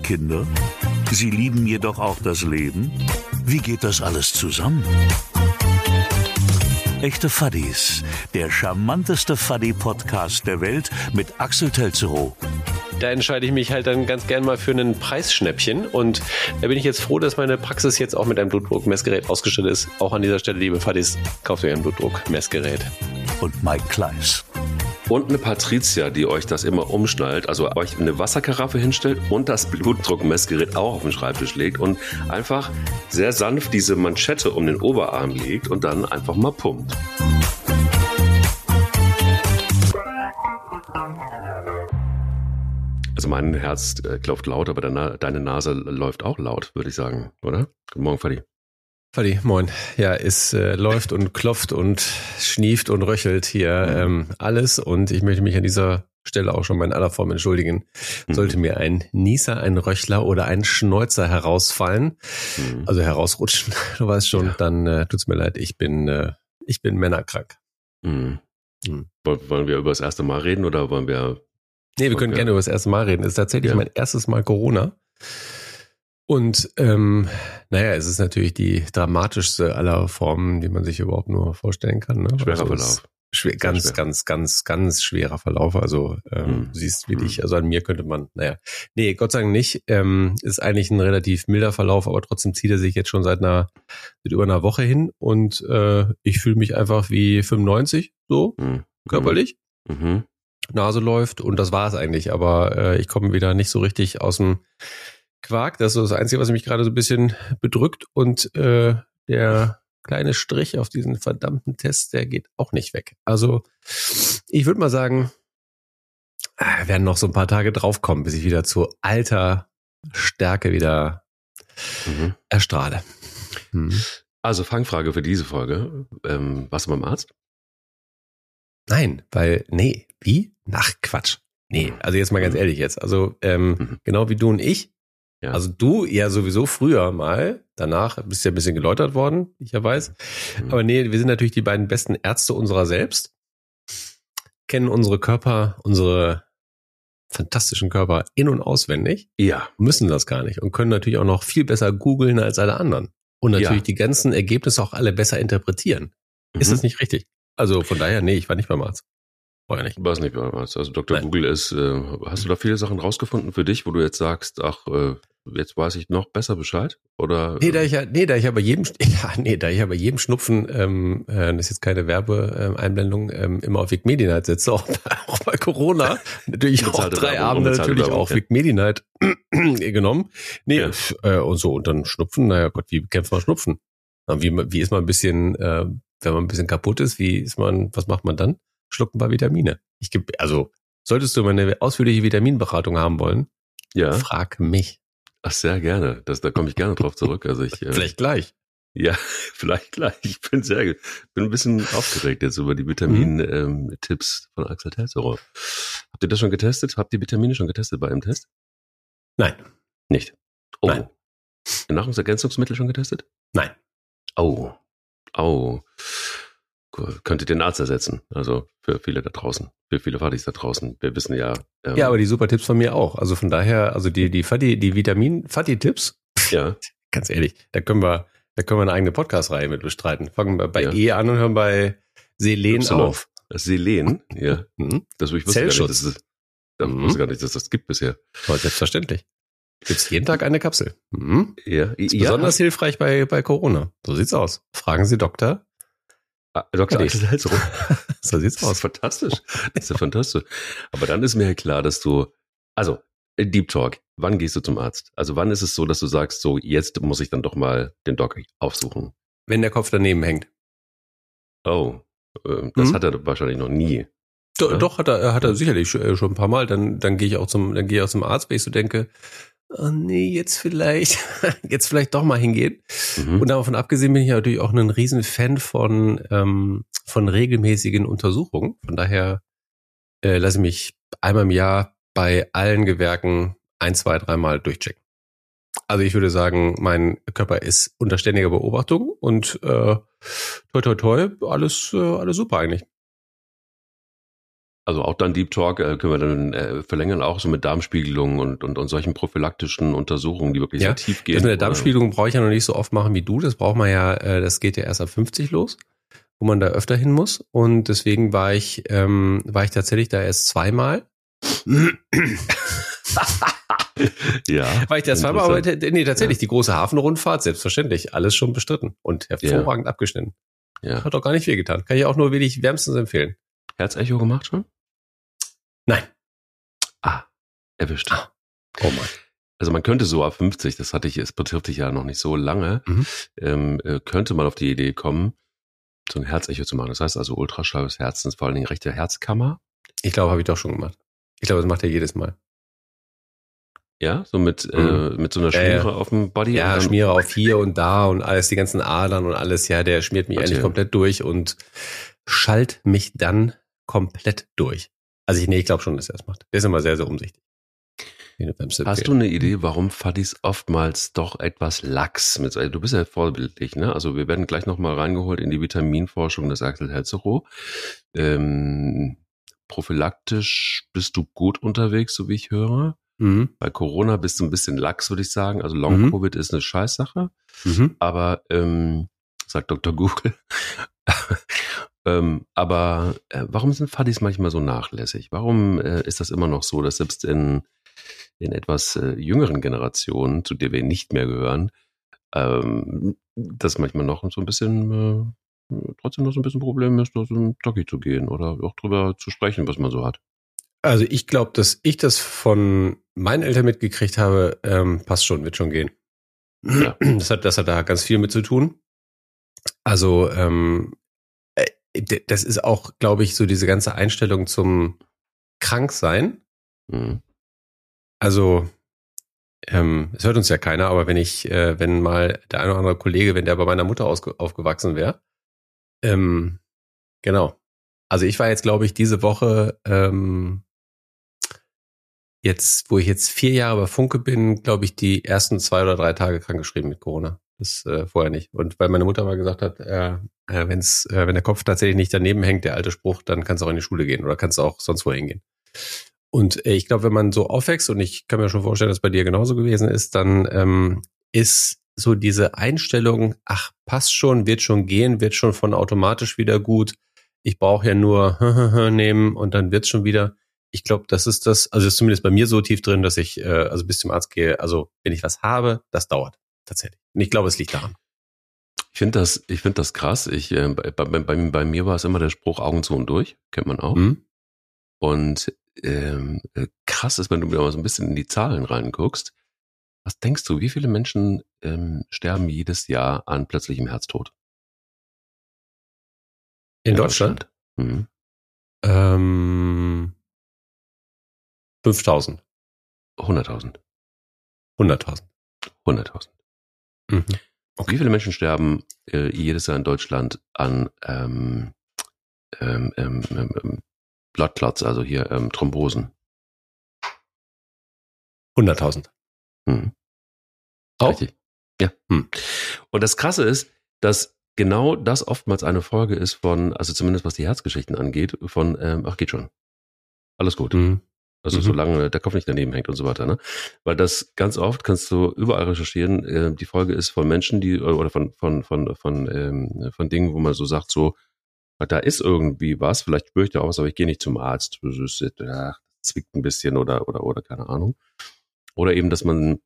ihre Kinder? Sie lieben jedoch auch das Leben? Wie geht das alles zusammen? Echte Fuddies, der charmanteste Fuddy-Podcast der Welt mit Axel Telzerow. Da entscheide ich mich halt dann ganz gern mal für ein Preisschnäppchen. Und da bin ich jetzt froh, dass meine Praxis jetzt auch mit einem Blutdruckmessgerät ausgestattet ist. Auch an dieser Stelle, liebe Fuddies, kauft euch ein Blutdruckmessgerät. Und Mike Kleiss. Und eine Patricia, die euch das immer umschnallt, also euch eine Wasserkaraffe hinstellt und das Blutdruckmessgerät auch auf den Schreibtisch legt und einfach sehr sanft diese Manschette um den Oberarm legt und dann einfach mal pumpt. Also mein Herz äh, klopft laut, aber deine, deine Nase läuft auch laut, würde ich sagen, oder? Guten Morgen, Fadi. Fadi, moin. Ja, es äh, läuft und klopft und schnieft und röchelt hier ähm, alles und ich möchte mich an dieser Stelle auch schon mal in aller Form entschuldigen. Mhm. Sollte mir ein Nieser, ein Röchler oder ein Schnäuzer herausfallen, Mhm. also herausrutschen, du weißt schon, Ja. dann äh, tut's mir leid, ich bin äh, ich bin männerkrank. Mhm. Mhm. Woll- Wollen wir über das erste Mal reden oder wollen wir Nee, wir können Okay. gerne über das erste Mal reden. Es ist tatsächlich Ja. mein erstes Mal Corona. Und ähm, naja, es ist natürlich die dramatischste aller Formen, die man sich überhaupt nur vorstellen kann. Ne? schwerer Also Verlauf? Schwer, ganz, schwer. ganz, ganz, ganz schwerer Verlauf. Also ähm, Mhm. du siehst wie Mhm. dich, also an mir könnte man, naja. Nee, Gott sei Dank nicht. Ähm, ist eigentlich ein relativ milder Verlauf, aber trotzdem zieht er sich jetzt schon seit einer, seit über einer Woche hin und äh, ich fühle mich einfach wie 95, so, Mhm. körperlich. Mhm. Nase läuft und das war es eigentlich. Aber äh, ich komme wieder nicht so richtig aus dem Quark. Das ist so das Einzige, was mich gerade so ein bisschen bedrückt. Und äh, der kleine Strich auf diesen verdammten Test, der geht auch nicht weg. Also ich würde mal sagen, äh, werden noch so ein paar Tage draufkommen, bis ich wieder zu alter Stärke wieder Mhm. erstrahle. Hm. Also Fangfrage für diese Folge. Ähm, warst du beim Arzt? Nein, weil, nee, wie? Nach Quatsch. Nee, also jetzt mal ganz ehrlich jetzt. Also, ähm, Mhm. genau wie du und ich. Ja. Also du ja sowieso früher mal, danach bist du ja ein bisschen geläutert worden, ich ja weiß. Mhm. Aber nee, wir sind natürlich die beiden besten Ärzte unserer selbst, kennen unsere Körper, unsere fantastischen Körper in- und auswendig, Ja. müssen das gar nicht und können natürlich auch noch viel besser googeln als alle anderen. Und natürlich Ja. die ganzen Ergebnisse auch alle besser interpretieren. Ist Mhm. das nicht richtig? Also von daher, nee, ich war nicht beim Arzt. Ja nicht. Was nicht. Also Dr. Nein. Google ist, äh, hast du da viele Sachen rausgefunden für dich, wo du jetzt sagst, ach, äh, jetzt weiß ich noch besser Bescheid? Oder? Nee, da ich ja, nee, da ich ja bei jedem, ja, nee, da ich ja bei jedem Schnupfen, ähm, äh, das ist jetzt keine Werbeeinblendung, ähm, immer auf Vic Medi Night sitze, auch bei, auch bei Corona, natürlich auch drei Werbung, Abende natürlich Werbung, auch ja. Vic Medi Night genommen. Nee, Ja. äh, und so, und dann Schnupfen, naja Gott, wie bekämpft man Schnupfen? Wie, wie ist man ein bisschen, äh, wenn man ein bisschen kaputt ist, wie ist man, was macht man dann? Schluckt ein paar Vitamine. Ich gebe, also, solltest du meine ausführliche Vitaminberatung haben wollen, ja. frag mich. Ach, sehr gerne. Das, da komme ich gerne drauf zurück. Also ich, äh, Vielleicht gleich. ja, vielleicht gleich. Ich bin sehr, bin ein bisschen aufgeregt jetzt über die Vitamin-Tipps von Axel Telzerow. Habt ihr das schon getestet? Habt ihr Vitamine schon getestet bei einem Test? Nein, Nicht. Oh. Nein. Nahrungsergänzungsmittel schon getestet? nein. Oh. Oh. Könnte den Arzt ersetzen. Also für viele da draußen. Für viele Fadis da draußen. Wir wissen ja. ähm, Ja, aber die super Tipps von mir auch. Also von daher, also die, die Fatti, die Vitamin-Fatti-Tipps, ja. ganz ehrlich, da können wir, da können wir eine eigene Podcast-Reihe mit bestreiten. Fangen wir bei Ja. E an und hören bei Selen Y. auf. Das Selen. Ja. Mhm. Das ich wusste gar nicht, Zellschutz. dass es, ich Mhm. wusste gar nicht, dass das gibt bisher. Voll selbstverständlich. Gibt's jeden Tag eine Kapsel. Mhm. Ja. Ist ja. besonders hilfreich bei, bei Corona. So sieht's aus. Fragen Sie Doktor. Ah, Dr. Fadi. Axel Telzerow. So sieht's aus. fantastisch. Das ist ja fantastisch. Aber dann ist mir ja klar, dass du, also, äh, Deep Talk, wann gehst du zum Arzt? Also wann ist es so, dass du sagst, so, jetzt muss ich dann doch mal den Doc aufsuchen? Wenn der Kopf daneben hängt. Oh, äh, das Mhm. hat er wahrscheinlich noch nie. Do, Ja. Doch, hat er, hat er sicherlich schon, äh, schon ein paar Mal. Dann, dann gehe ich auch zum, dann gehe ich auch zum Arzt, weil ich so denke, oh nee, jetzt vielleicht, jetzt vielleicht doch mal hingehen. Mhm. Und davon abgesehen bin ich natürlich auch ein riesen Fan von, ähm, von regelmäßigen Untersuchungen. Von daher äh, lasse ich mich einmal im Jahr bei allen Gewerken ein, zwei, dreimal durchchecken. Also ich würde sagen, mein Körper ist unter ständiger Beobachtung und äh, toi toi toi, alles, äh, alles super eigentlich. Also auch dann Deep Talk äh, können wir dann äh, verlängern, auch so mit Darmspiegelungen und, und, und solchen prophylaktischen Untersuchungen, die wirklich Ja, sehr tief gehen. Das mit der Darmspiegelung brauche ich ja noch nicht so oft machen wie du. Das braucht man ja, äh, das geht ja erst ab 50 los, wo man da öfter hin muss. Und deswegen war ich, ähm, war ich tatsächlich da erst zweimal. Ja. War ich da zweimal, aber nee, tatsächlich, die große Hafenrundfahrt, selbstverständlich, alles schon bestritten und hervorragend abgeschnitten. ja. Hat auch gar nicht viel getan. Kann ich auch nur wirklich wärmstens empfehlen. Herzecho gemacht schon? Nein. Ah, erwischt. Ah. Oh Mann. Also man könnte so ab 50, das hatte ich, es betrifft dich ja noch nicht so lange, Mhm. ähm, äh, könnte man auf die Idee kommen, so ein Herzecho zu machen. Das heißt also Ultraschall des Herzens, vor allen Dingen rechte Herzkammer. Ich glaube, habe ich doch schon gemacht. Ich glaube, das macht er jedes Mal. Ja, so mit, äh, Mhm. mit so einer Schmiere ja. auf dem Body. Ja, Schmiere auf hier und da und alles, die ganzen Adern und alles, ja, der schmiert mich eigentlich komplett durch und schalt mich dann komplett durch. Also ich, nee, ich glaube schon, dass er das macht. Der ist immer sehr, sehr umsichtig. Hast du eine Idee, warum Fadis oftmals doch etwas lax mit, du bist ja vorbildlich, ne? Also wir werden gleich nochmal reingeholt in die Vitaminforschung des Axel Herzero. Ähm, prophylaktisch bist du gut unterwegs, so wie ich höre. Mhm. Bei Corona bist du ein bisschen lax, würde ich sagen. Also Mhm. Long-Covid ist eine Scheißsache. Mhm. Aber, ähm, sagt Dr. Google. ähm, aber äh, warum sind Fadis manchmal so nachlässig? Warum äh, ist das immer noch so, dass selbst in, in etwas äh, jüngeren Generationen, zu der wir nicht mehr gehören, ähm, das manchmal noch so ein bisschen, äh, trotzdem noch so ein bisschen Problem ist, da so ein Jockey zu gehen oder auch drüber zu sprechen, was man so hat. Also ich glaube, dass ich das von meinen Eltern mitgekriegt habe, ähm, passt schon, wird schon gehen. Ja. Das hat, das hat da ganz viel mit zu tun. Also ähm, äh, das ist auch, glaube ich, so diese ganze Einstellung zum Kranksein. Mhm. Also ähm, es hört uns ja keiner, aber wenn ich, äh, wenn mal der eine oder andere Kollege, wenn der bei meiner Mutter aufgewachsen wäre, ähm, genau. Also ich war jetzt, glaube ich, diese Woche ähm, jetzt, wo ich jetzt vier Jahre bei Funke bin, glaube ich, die ersten zwei oder drei Tage krankgeschrieben mit Corona. Das äh, vorher nicht. Und weil meine Mutter mal gesagt hat, äh, äh, wenn's, äh, wenn der Kopf tatsächlich nicht daneben hängt, der alte Spruch, dann kannst du auch in die Schule gehen oder kannst du auch sonst wohin gehen. Und äh, ich glaube, wenn man so aufwächst, und ich kann mir schon vorstellen, dass bei dir genauso gewesen ist, dann ähm, ist so diese Einstellung, ach, passt schon, wird schon gehen, wird schon von automatisch wieder gut. Ich brauche ja nur nehmen und dann wird's schon wieder. Ich glaube, das ist das, also ist zumindest bei mir so tief drin, dass ich äh, also bis zum Arzt gehe. Also wenn ich was habe, das dauert tatsächlich. Und ich glaube, es liegt daran. Ich finde das, ich finde das krass. Ich, äh, bei, bei, bei, bei mir war es immer der Spruch Augen zu und durch, kennt man auch. Hm? Und ähm, äh, krass ist, wenn du mal so ein bisschen in die Zahlen reinguckst. Was denkst du, wie viele Menschen ähm, sterben jedes Jahr an plötzlichem Herztod? In Deutschland? Mhm. Ähm, 5000, 100.000. 100.000. 100.000. Mhm. Wie viele Menschen sterben äh, jedes Jahr in Deutschland an ähm, ähm, ähm, ähm, ähm, Blood Clots, also hier ähm, Thrombosen? 100.000. Mhm. Auch? Richtig. Ja. Hm. Und das Krasse ist, dass genau das oftmals eine Folge ist von, also zumindest was die Herzgeschichten angeht, von, ähm, ach geht schon. Alles gut. Mhm. Also Mhm. solange der Kopf nicht daneben hängt und so weiter, ne? Weil das ganz oft kannst du überall recherchieren. Äh, die Folge ist von Menschen, die oder von von von von ähm, von Dingen, wo man so sagt, so da ist irgendwie was. Vielleicht spüre ich da auch was, aber ich gehe nicht zum Arzt. Das ist, ach, zwickt ein bisschen oder oder oder keine Ahnung. Oder eben, dass man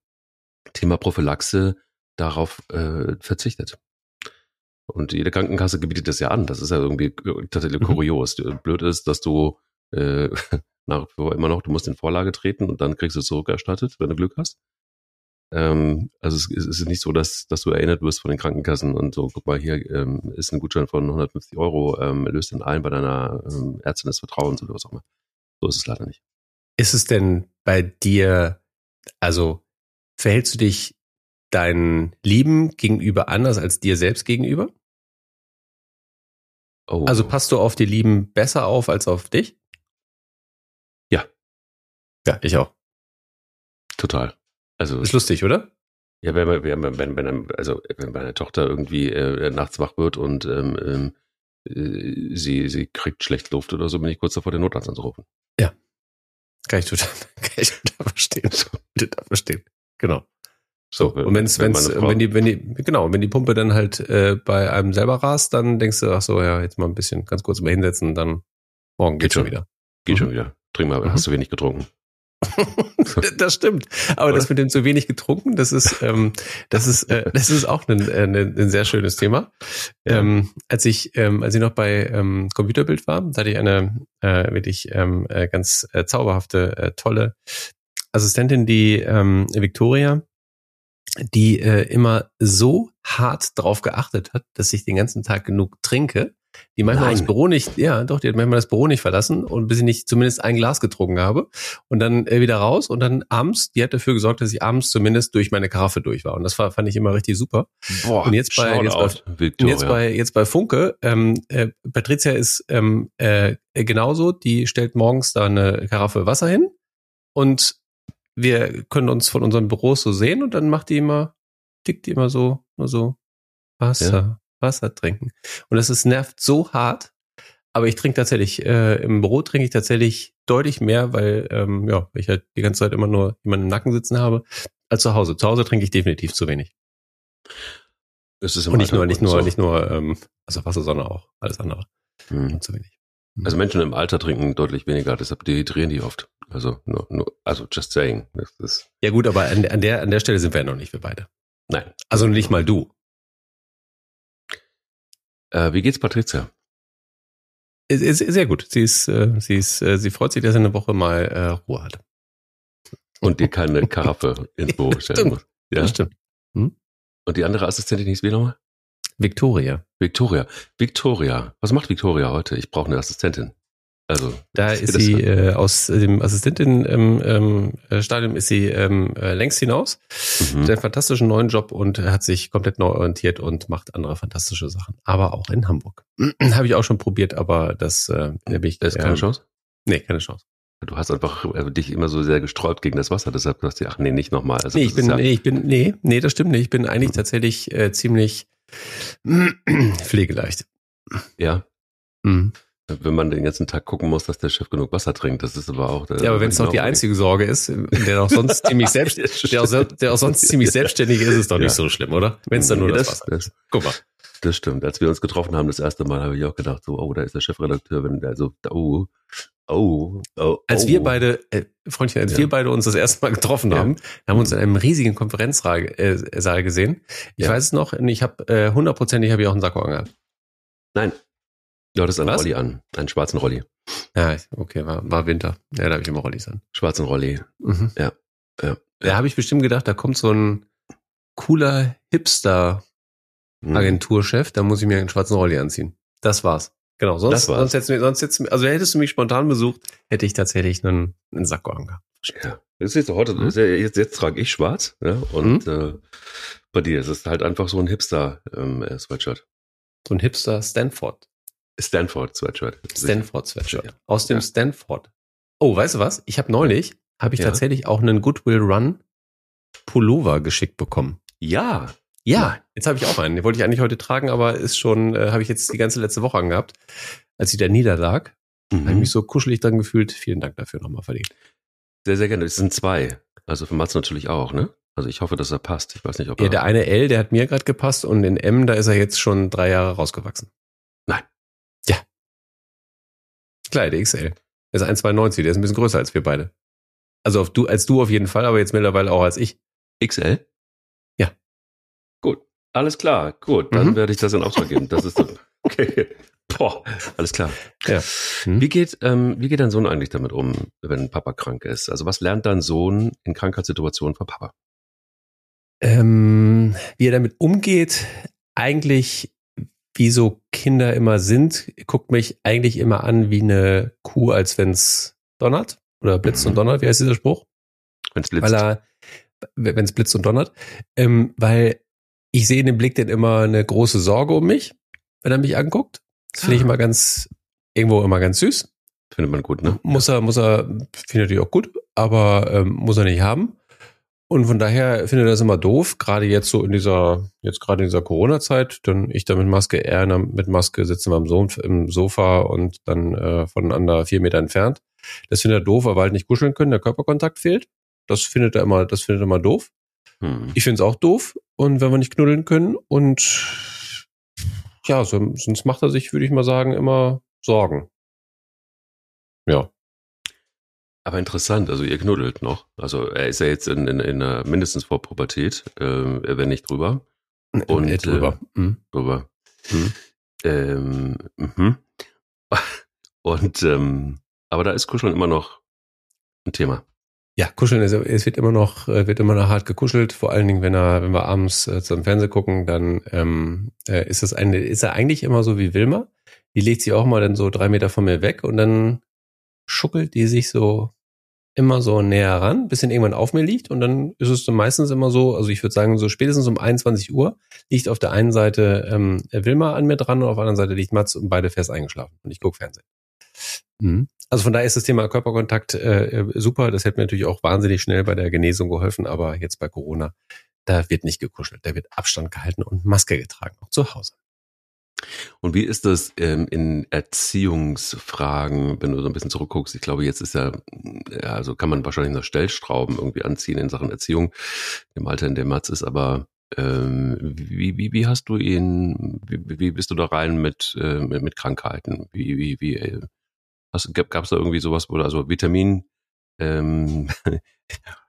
Thema Prophylaxe darauf äh, verzichtet. Und jede Krankenkasse gebietet das ja an. Das ist ja irgendwie tatsächlich Mhm. kurios. Blöd ist, dass du äh, nach wie vor immer noch, du musst in Vorlage treten und dann kriegst du es zurückerstattet, wenn du Glück hast. Ähm, also es, es ist nicht so, dass, dass du erinnert wirst von den Krankenkassen und so, guck mal, hier ähm, ist ein Gutschein von 150 Euro, ähm, löst den ein bei deiner ähm, Ärztin des Vertrauens oder was auch immer. So ist es leider nicht. Ist es denn bei dir, also verhältst du dich deinen Lieben gegenüber anders als dir selbst gegenüber? Oh, Also passt du auf die Lieben besser auf als auf dich? Ja. Ja, ich auch. total. Also Ist lustig, oder? Ja, wenn, wenn, wenn, wenn, wenn, also wenn meine Tochter irgendwie äh, nachts wach wird und ähm, ähm, äh, sie, sie kriegt schlecht Luft oder so, bin ich kurz davor, den Notarzt anzurufen. Kann ich total, kann ich total verstehen. Total verstehen. Genau. So, So, und wenn's, wenn wenn's, wenn die, wenn die, genau, wenn die Pumpe dann halt äh, bei einem selber rast, dann denkst du, ach so, ja, jetzt mal ein bisschen ganz kurz mal hinsetzen, dann morgen Geht geht's schon schon. wieder. Geht Mhm. schon wieder. Trink mal, Mhm. hast du wenig getrunken. das stimmt. Aber Oder? das mit dem zu wenig getrunken, das ist, ähm, das ist, äh, das ist auch ein, äh, ein, sehr schönes Thema. Ähm, als ich, ähm, als ich noch bei ähm, Computerbild war, da hatte ich eine äh, wirklich ähm, äh, ganz äh, zauberhafte, äh, tolle Assistentin, die ähm, Victoria, die äh, immer so hart drauf geachtet hat, dass ich den ganzen Tag genug trinke. Die manchmal Nein. das Büro nicht, ja, doch, die hat manchmal das Büro nicht verlassen und bis ich nicht zumindest ein Glas getrunken habe und dann äh, wieder raus und dann abends, die hat dafür gesorgt, dass ich abends zumindest durch meine Karaffe durch war und das war, fand ich immer richtig super. Boah, Und jetzt bei- jetzt Shoutout, Und Victoria. jetzt bei jetzt bei Funke, ähm, äh, Patricia ist ähm, äh, genauso, die stellt morgens da eine Karaffe Wasser hin und wir können uns von unseren Büros so sehen und dann macht die immer, tickt die immer so, nur so Wasser, Wasser trinken. Und das ist nervt so hart, aber ich trinke tatsächlich, äh, im Büro trinke ich tatsächlich deutlich mehr, weil ähm, ja, ich halt die ganze Zeit immer nur jemanden im Nacken sitzen habe, als zu Hause. Zu Hause trinke ich definitiv zu wenig. Es ist im Und nicht Alter nur, nicht nur, so. nicht nur, ähm, also Wasser, sondern auch alles andere. Hm. Zu wenig. Also Menschen im Alter trinken deutlich weniger, deshalb dehydrieren die oft. Also, nur, nur, also just saying. Das ist, Ja gut, aber an, an der an der Stelle sind wir ja noch nicht, wir beide. nein. Also nicht mal du. Äh, wie geht's Patricia? Sehr gut. Sie ist, äh, sie ist, äh, sie freut sich, dass sie eine Woche mal äh, Ruhe hat. Und dir keine Karaffe ins Büro stellen muss. Ja? Das stimmt. Und die andere Assistentin hieß wie nochmal? Victoria. Victoria. Victoria. Was macht Victoria heute? Ich brauche eine Assistentin. Also, Da das- ist das- sie äh, aus dem Assistentin ähm, ähm, äh, ist sie ähm, äh, längst hinaus. Mhm. Hat einen fantastischen neuen Job und hat sich komplett neu orientiert und macht andere fantastische Sachen. Aber auch in Hamburg. Habe ich auch schon probiert, aber das äh, habe ich. da ist keine ähm, Chance? Nee, keine Chance. Du hast einfach äh, dich immer so sehr gesträubt gegen das Wasser, deshalb sagst du, ach nee, nicht nochmal. Also, Nee, das ich bin, ja, nee, ich bin, nee, nee, das stimmt nicht. Ich bin eigentlich tatsächlich äh, ziemlich pflegeleicht. ja, Mhm. Wenn man den ganzen Tag gucken muss, dass der Chef genug Wasser trinkt, das ist aber auch. Ja, aber wenn es doch die einzige Sorge ist, der auch sonst ziemlich selbst, der auch, der auch sonst ziemlich selbstständig ist, ist es doch Ja. nicht so schlimm, oder? Wenn es dann nur das, Wasser ist. das, Guck mal. das stimmt. Als wir uns getroffen haben, das erste Mal, habe ich auch gedacht, so, oh, da ist der Chefredakteur, wenn der so, oh, oh, oh. Als oh. wir beide, äh, Freundchen, als Ja. wir beide uns das erste Mal getroffen Ja. haben, haben wir uns in einem riesigen Konferenzsaal äh, gesehen. Ich Ja. weiß es noch, ich habe äh, hundertprozentig habe ich auch einen Sakko angehabt. Nein. Ja, das ist ein Was? Rolli an. Einen schwarzen Rolli. Ja, okay, war, war Winter. Ja, da habe ich immer Rollis an. Schwarzen Rolli. Mhm. Ja, ja. Da habe ich bestimmt gedacht, da kommt so ein cooler Hipster-Agenturchef, da muss ich mir einen schwarzen Rolli anziehen. Das war's. Genau, sonst, Das war's. sonst hättest du mir, sonst hättest also hättest du mich spontan besucht, hätte ich tatsächlich einen, einen Sakko angehabt. Ja. Das ist heute, Mhm. jetzt, jetzt trage ich schwarz, ja, und äh, bei dir ist es halt einfach so ein Hipster-Sweatshirt. So ein Hipster Stanford. Stanford Sweatshirt. Ja. Aus dem Ja. Stanford. Oh, weißt du was? Ich habe neulich, habe ich Ja. tatsächlich auch einen Goodwill Run Pullover geschickt bekommen. Ja. Ja, jetzt habe ich auch einen. Den wollte ich eigentlich heute tragen, aber ist schon, äh, habe ich jetzt die ganze letzte Woche angehabt, als ich da niederlag. Habe ich Mhm. mich so kuschelig dran gefühlt. Vielen Dank dafür nochmal verdient. Sehr, sehr gerne. Es sind zwei. Also für Mats natürlich auch, ne? Also ich hoffe, dass er passt. Ich weiß nicht, ob Ja, er. der eine L, der hat mir gerade gepasst und in M, da ist er jetzt schon drei Jahre rausgewachsen. Nein. Ja. Klar, der XL. Der ist 1,92, der ist ein bisschen größer als wir beide. Also auf du, als du auf jeden Fall, aber jetzt mittlerweile auch als ich. XL? Ja. Gut. Alles klar. Gut. Dann Mhm. werde ich das in Auftrag geben. Das ist okay. Boah, alles klar. Ja. Mhm. Wie geht, ähm, wie geht dein Sohn eigentlich damit um, wenn Papa krank ist? Also was lernt dein Sohn in Krankheitssituationen von Papa? Ähm, wie er damit umgeht, eigentlich wie so Kinder immer sind, guckt mich eigentlich immer an wie eine Kuh, als wenn's donnert. Oder blitzt und donnert, wie heißt dieser Spruch? Wenn es blitzt. weil er, wenn es blitzt und donnert, ähm, weil ich sehe in dem Blick dann immer eine große Sorge um mich, wenn er mich anguckt. Das finde ich Ah. immer ganz, irgendwo immer ganz süß. Findet man gut, ne? Muss er, muss er, finde ich natürlich auch gut, aber ähm, muss er nicht haben. Und von daher finde ich das immer doof, gerade jetzt so in dieser, jetzt gerade in dieser Corona-Zeit, denn ich da mit Maske eher mit Maske sitze beim so im Sofa und dann äh, voneinander vier Meter entfernt. Das findet er doof, weil wir halt nicht kuscheln können, der Körperkontakt fehlt. Das findet er immer, das findet er immer doof. Hm. Ich finde es auch doof. Und wenn wir nicht knuddeln können und ja, so, sonst macht er sich, würde ich mal sagen, immer Sorgen. Ja. Aber interessant, also ihr knuddelt noch. Also er ist ja jetzt in, in, in einer, mindestens vor Pubertät, äh, wenn nicht drüber. Und äh, drüber. Mhm. drüber. Mhm. Ähm, mhm. Und ähm, aber da ist Kuscheln immer noch ein Thema. Ja, kuscheln, ist, es wird immer noch, äh, wird immer noch hart gekuschelt. Vor allen Dingen, wenn er, wenn wir abends äh, zum Fernsehen gucken, dann ähm, äh, ist das eine, ist er eigentlich immer so wie Wilma. Die legt sich auch mal dann so drei Meter von mir weg und dann schuckelt die sich so immer so näher ran, bis dann irgendwann auf mir liegt und dann ist es dann meistens immer so, also ich würde sagen, so spätestens um 21 Uhr liegt auf der einen Seite ähm, Wilma an mir dran und auf der anderen Seite liegt Mats und beide fest eingeschlafen und ich gucke Fernsehen. Mhm. Also von daher ist das Thema Körperkontakt äh, super. Das hätte mir natürlich auch wahnsinnig schnell bei der Genesung geholfen, aber jetzt bei Corona, da wird nicht gekuschelt, da wird Abstand gehalten und Maske getragen, auch zu Hause. Und wie ist das ähm, in Erziehungsfragen, wenn du so ein bisschen zurückguckst? Ich glaube, jetzt ist ja, ja, also kann man wahrscheinlich noch Stellstrauben irgendwie anziehen in Sachen Erziehung, im Alter, in dem Mats ist, aber ähm, wie, wie, wie hast du ihn, wie, wie bist du da rein mit, äh, mit, mit Krankheiten? Wie, wie, wie, äh, Gab es da irgendwie sowas, wo also Vitamin, ähm,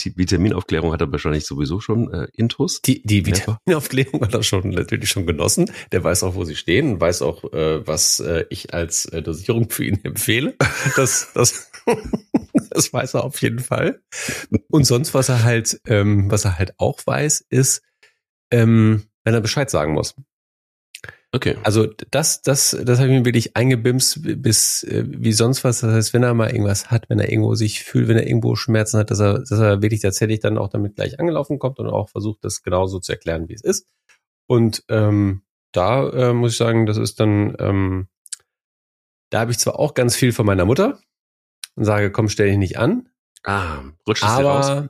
die Vitaminaufklärung hat er wahrscheinlich sowieso schon äh, intus. Die, die Vitaminaufklärung hat er schon natürlich schon genossen. Der weiß auch, wo sie stehen weiß auch, äh, was äh, ich als äh, Dosierung für ihn empfehle. Das, das, das weiß er auf jeden Fall. Und sonst, was er halt, ähm, was er halt auch weiß, ist, ähm, wenn er Bescheid sagen muss. Okay. Also das, das, das habe ich mir wirklich eingebimst bis äh, wie sonst was. Das heißt, wenn er mal irgendwas hat, wenn er irgendwo sich fühlt, wenn er irgendwo Schmerzen hat, dass er, dass er wirklich tatsächlich dann auch damit gleich angelaufen kommt und auch versucht, das genauso zu erklären, wie es ist. Und ähm, da äh, muss ich sagen, das ist dann, ähm, da habe ich zwar auch ganz viel von meiner Mutter und sage, komm, stell dich nicht an. Ah, rutscht es aber, raus?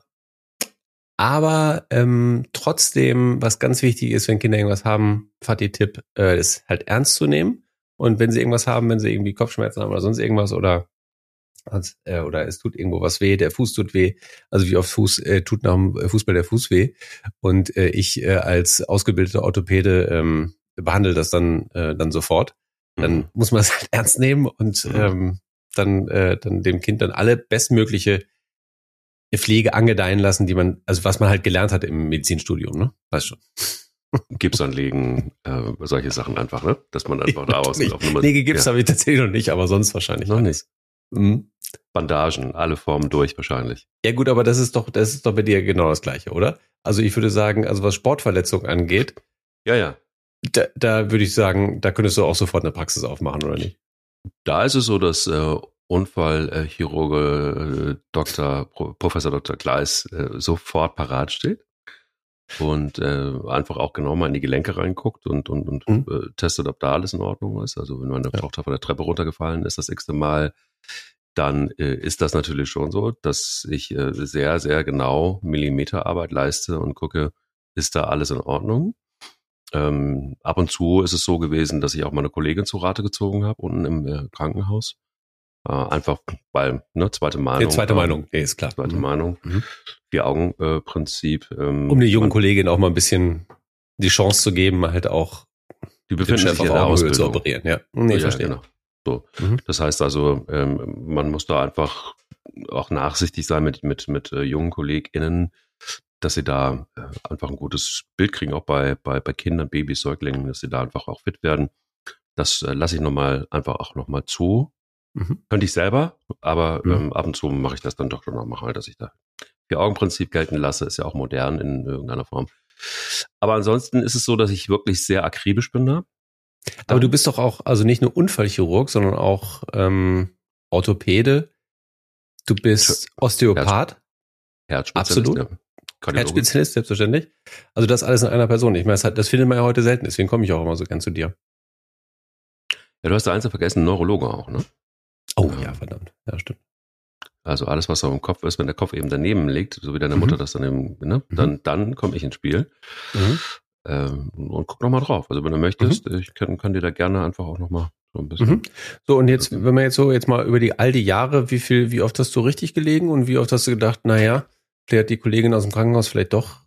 Aber ähm, trotzdem, was ganz wichtig ist, wenn Kinder irgendwas haben, Fatih-Tipp, äh, ist halt ernst zu nehmen. Und wenn sie irgendwas haben, wenn sie irgendwie Kopfschmerzen haben oder sonst irgendwas oder äh, oder es tut irgendwo was weh, der Fuß tut weh. Also wie oft Fuß äh, tut nach dem Fußball der Fuß weh. Und äh, ich äh, als ausgebildeter Orthopäde ähm, behandle das dann äh, dann sofort. Dann mhm. muss man es halt ernst nehmen und mhm. ähm, dann äh, dann dem Kind dann alle bestmögliche Pflege angedeihen lassen, die man, also was man halt gelernt hat im Medizinstudium, ne? Weißt schon. Gips anlegen, äh, solche Sachen einfach, ne? Dass man einfach da aus auf Nummer. Nee, Gips ja. habe ich tatsächlich noch nicht, aber sonst wahrscheinlich noch nicht. Mhm. Bandagen, alle Formen durch wahrscheinlich. Ja gut, aber das ist doch, das ist doch bei dir genau das Gleiche, oder? Also ich würde sagen, also was Sportverletzungen angeht, ja, ja. Da, da würde ich sagen, da könntest du auch sofort eine Praxis aufmachen, oder nicht? Da ist es so, dass äh, Unfallchirurge äh, Dr. Pro, Professor Dr. Gleis äh, sofort parat steht und äh, einfach auch genau mal in die Gelenke reinguckt und, und, und mhm. äh, testet, ob da alles in Ordnung ist. Also wenn meine ja. Tochter von der Treppe runtergefallen ist das nächste Mal, dann äh, ist das natürlich schon so, dass ich äh, sehr, sehr genau Millimeterarbeit leiste und gucke, ist da alles in Ordnung. Ähm, ab und zu ist es so gewesen, dass ich auch meine Kollegin zu Rate gezogen habe, unten im äh, Krankenhaus. Äh, einfach, weil, ne, zweite Meinung. Ja, zweite Meinung, nee, ist klar. Zweite mhm. Meinung. Mhm. Vier-Augen-Prinzip. Äh, ähm, um der jungen Kollegin auch mal ein bisschen die Chance zu geben, halt auch die befinden sich in der Ausbildung. zu operieren. Ja, nee, ja, verstehe. Genau. So. Mhm. Das heißt also, ähm, man muss da einfach auch nachsichtig sein mit, mit, mit äh, jungen KollegInnen, dass sie da äh, einfach ein gutes Bild kriegen, auch bei, bei, bei Kindern, Babys, Säuglingen, dass sie da einfach auch fit werden. Das äh, lasse ich nochmal einfach auch nochmal zu. Mhm. Könnte ich selber, aber mhm. ähm, ab und zu mache ich das dann doch schon nochmal, dass ich da Vier-Augen-Prinzip gelten lasse, ist ja auch modern in irgendeiner Form. Aber ansonsten ist es so, dass ich wirklich sehr akribisch bin da. Aber du bist doch auch, also nicht nur Unfallchirurg, sondern auch ähm, Orthopäde. Du bist Osteopath. Herzspezialist. Absolut. Ja. Herzspezialist, selbstverständlich. Also das alles in einer Person. Ich meine, das, das findet man ja heute selten, deswegen komme ich auch immer so gern zu dir. Ja, du hast da eins vergessen, Neurologe auch, ne? Oh ja, verdammt. Ja, stimmt. Also alles, was auf dem Kopf ist, wenn der Kopf eben daneben liegt, so wie deine Mhm. Mutter das dann eben, ne, Mhm. dann, dann komme ich ins Spiel. Mhm. Ähm, und guck noch mal drauf. Also wenn du möchtest, ich kann, kann dir da gerne einfach auch noch mal so ein bisschen. Mhm. So, und jetzt, wenn man jetzt so jetzt mal über die all die Jahre, wie viel, wie oft hast du richtig gelegen und wie oft hast du gedacht, naja, hat die Kollegin aus dem Krankenhaus vielleicht doch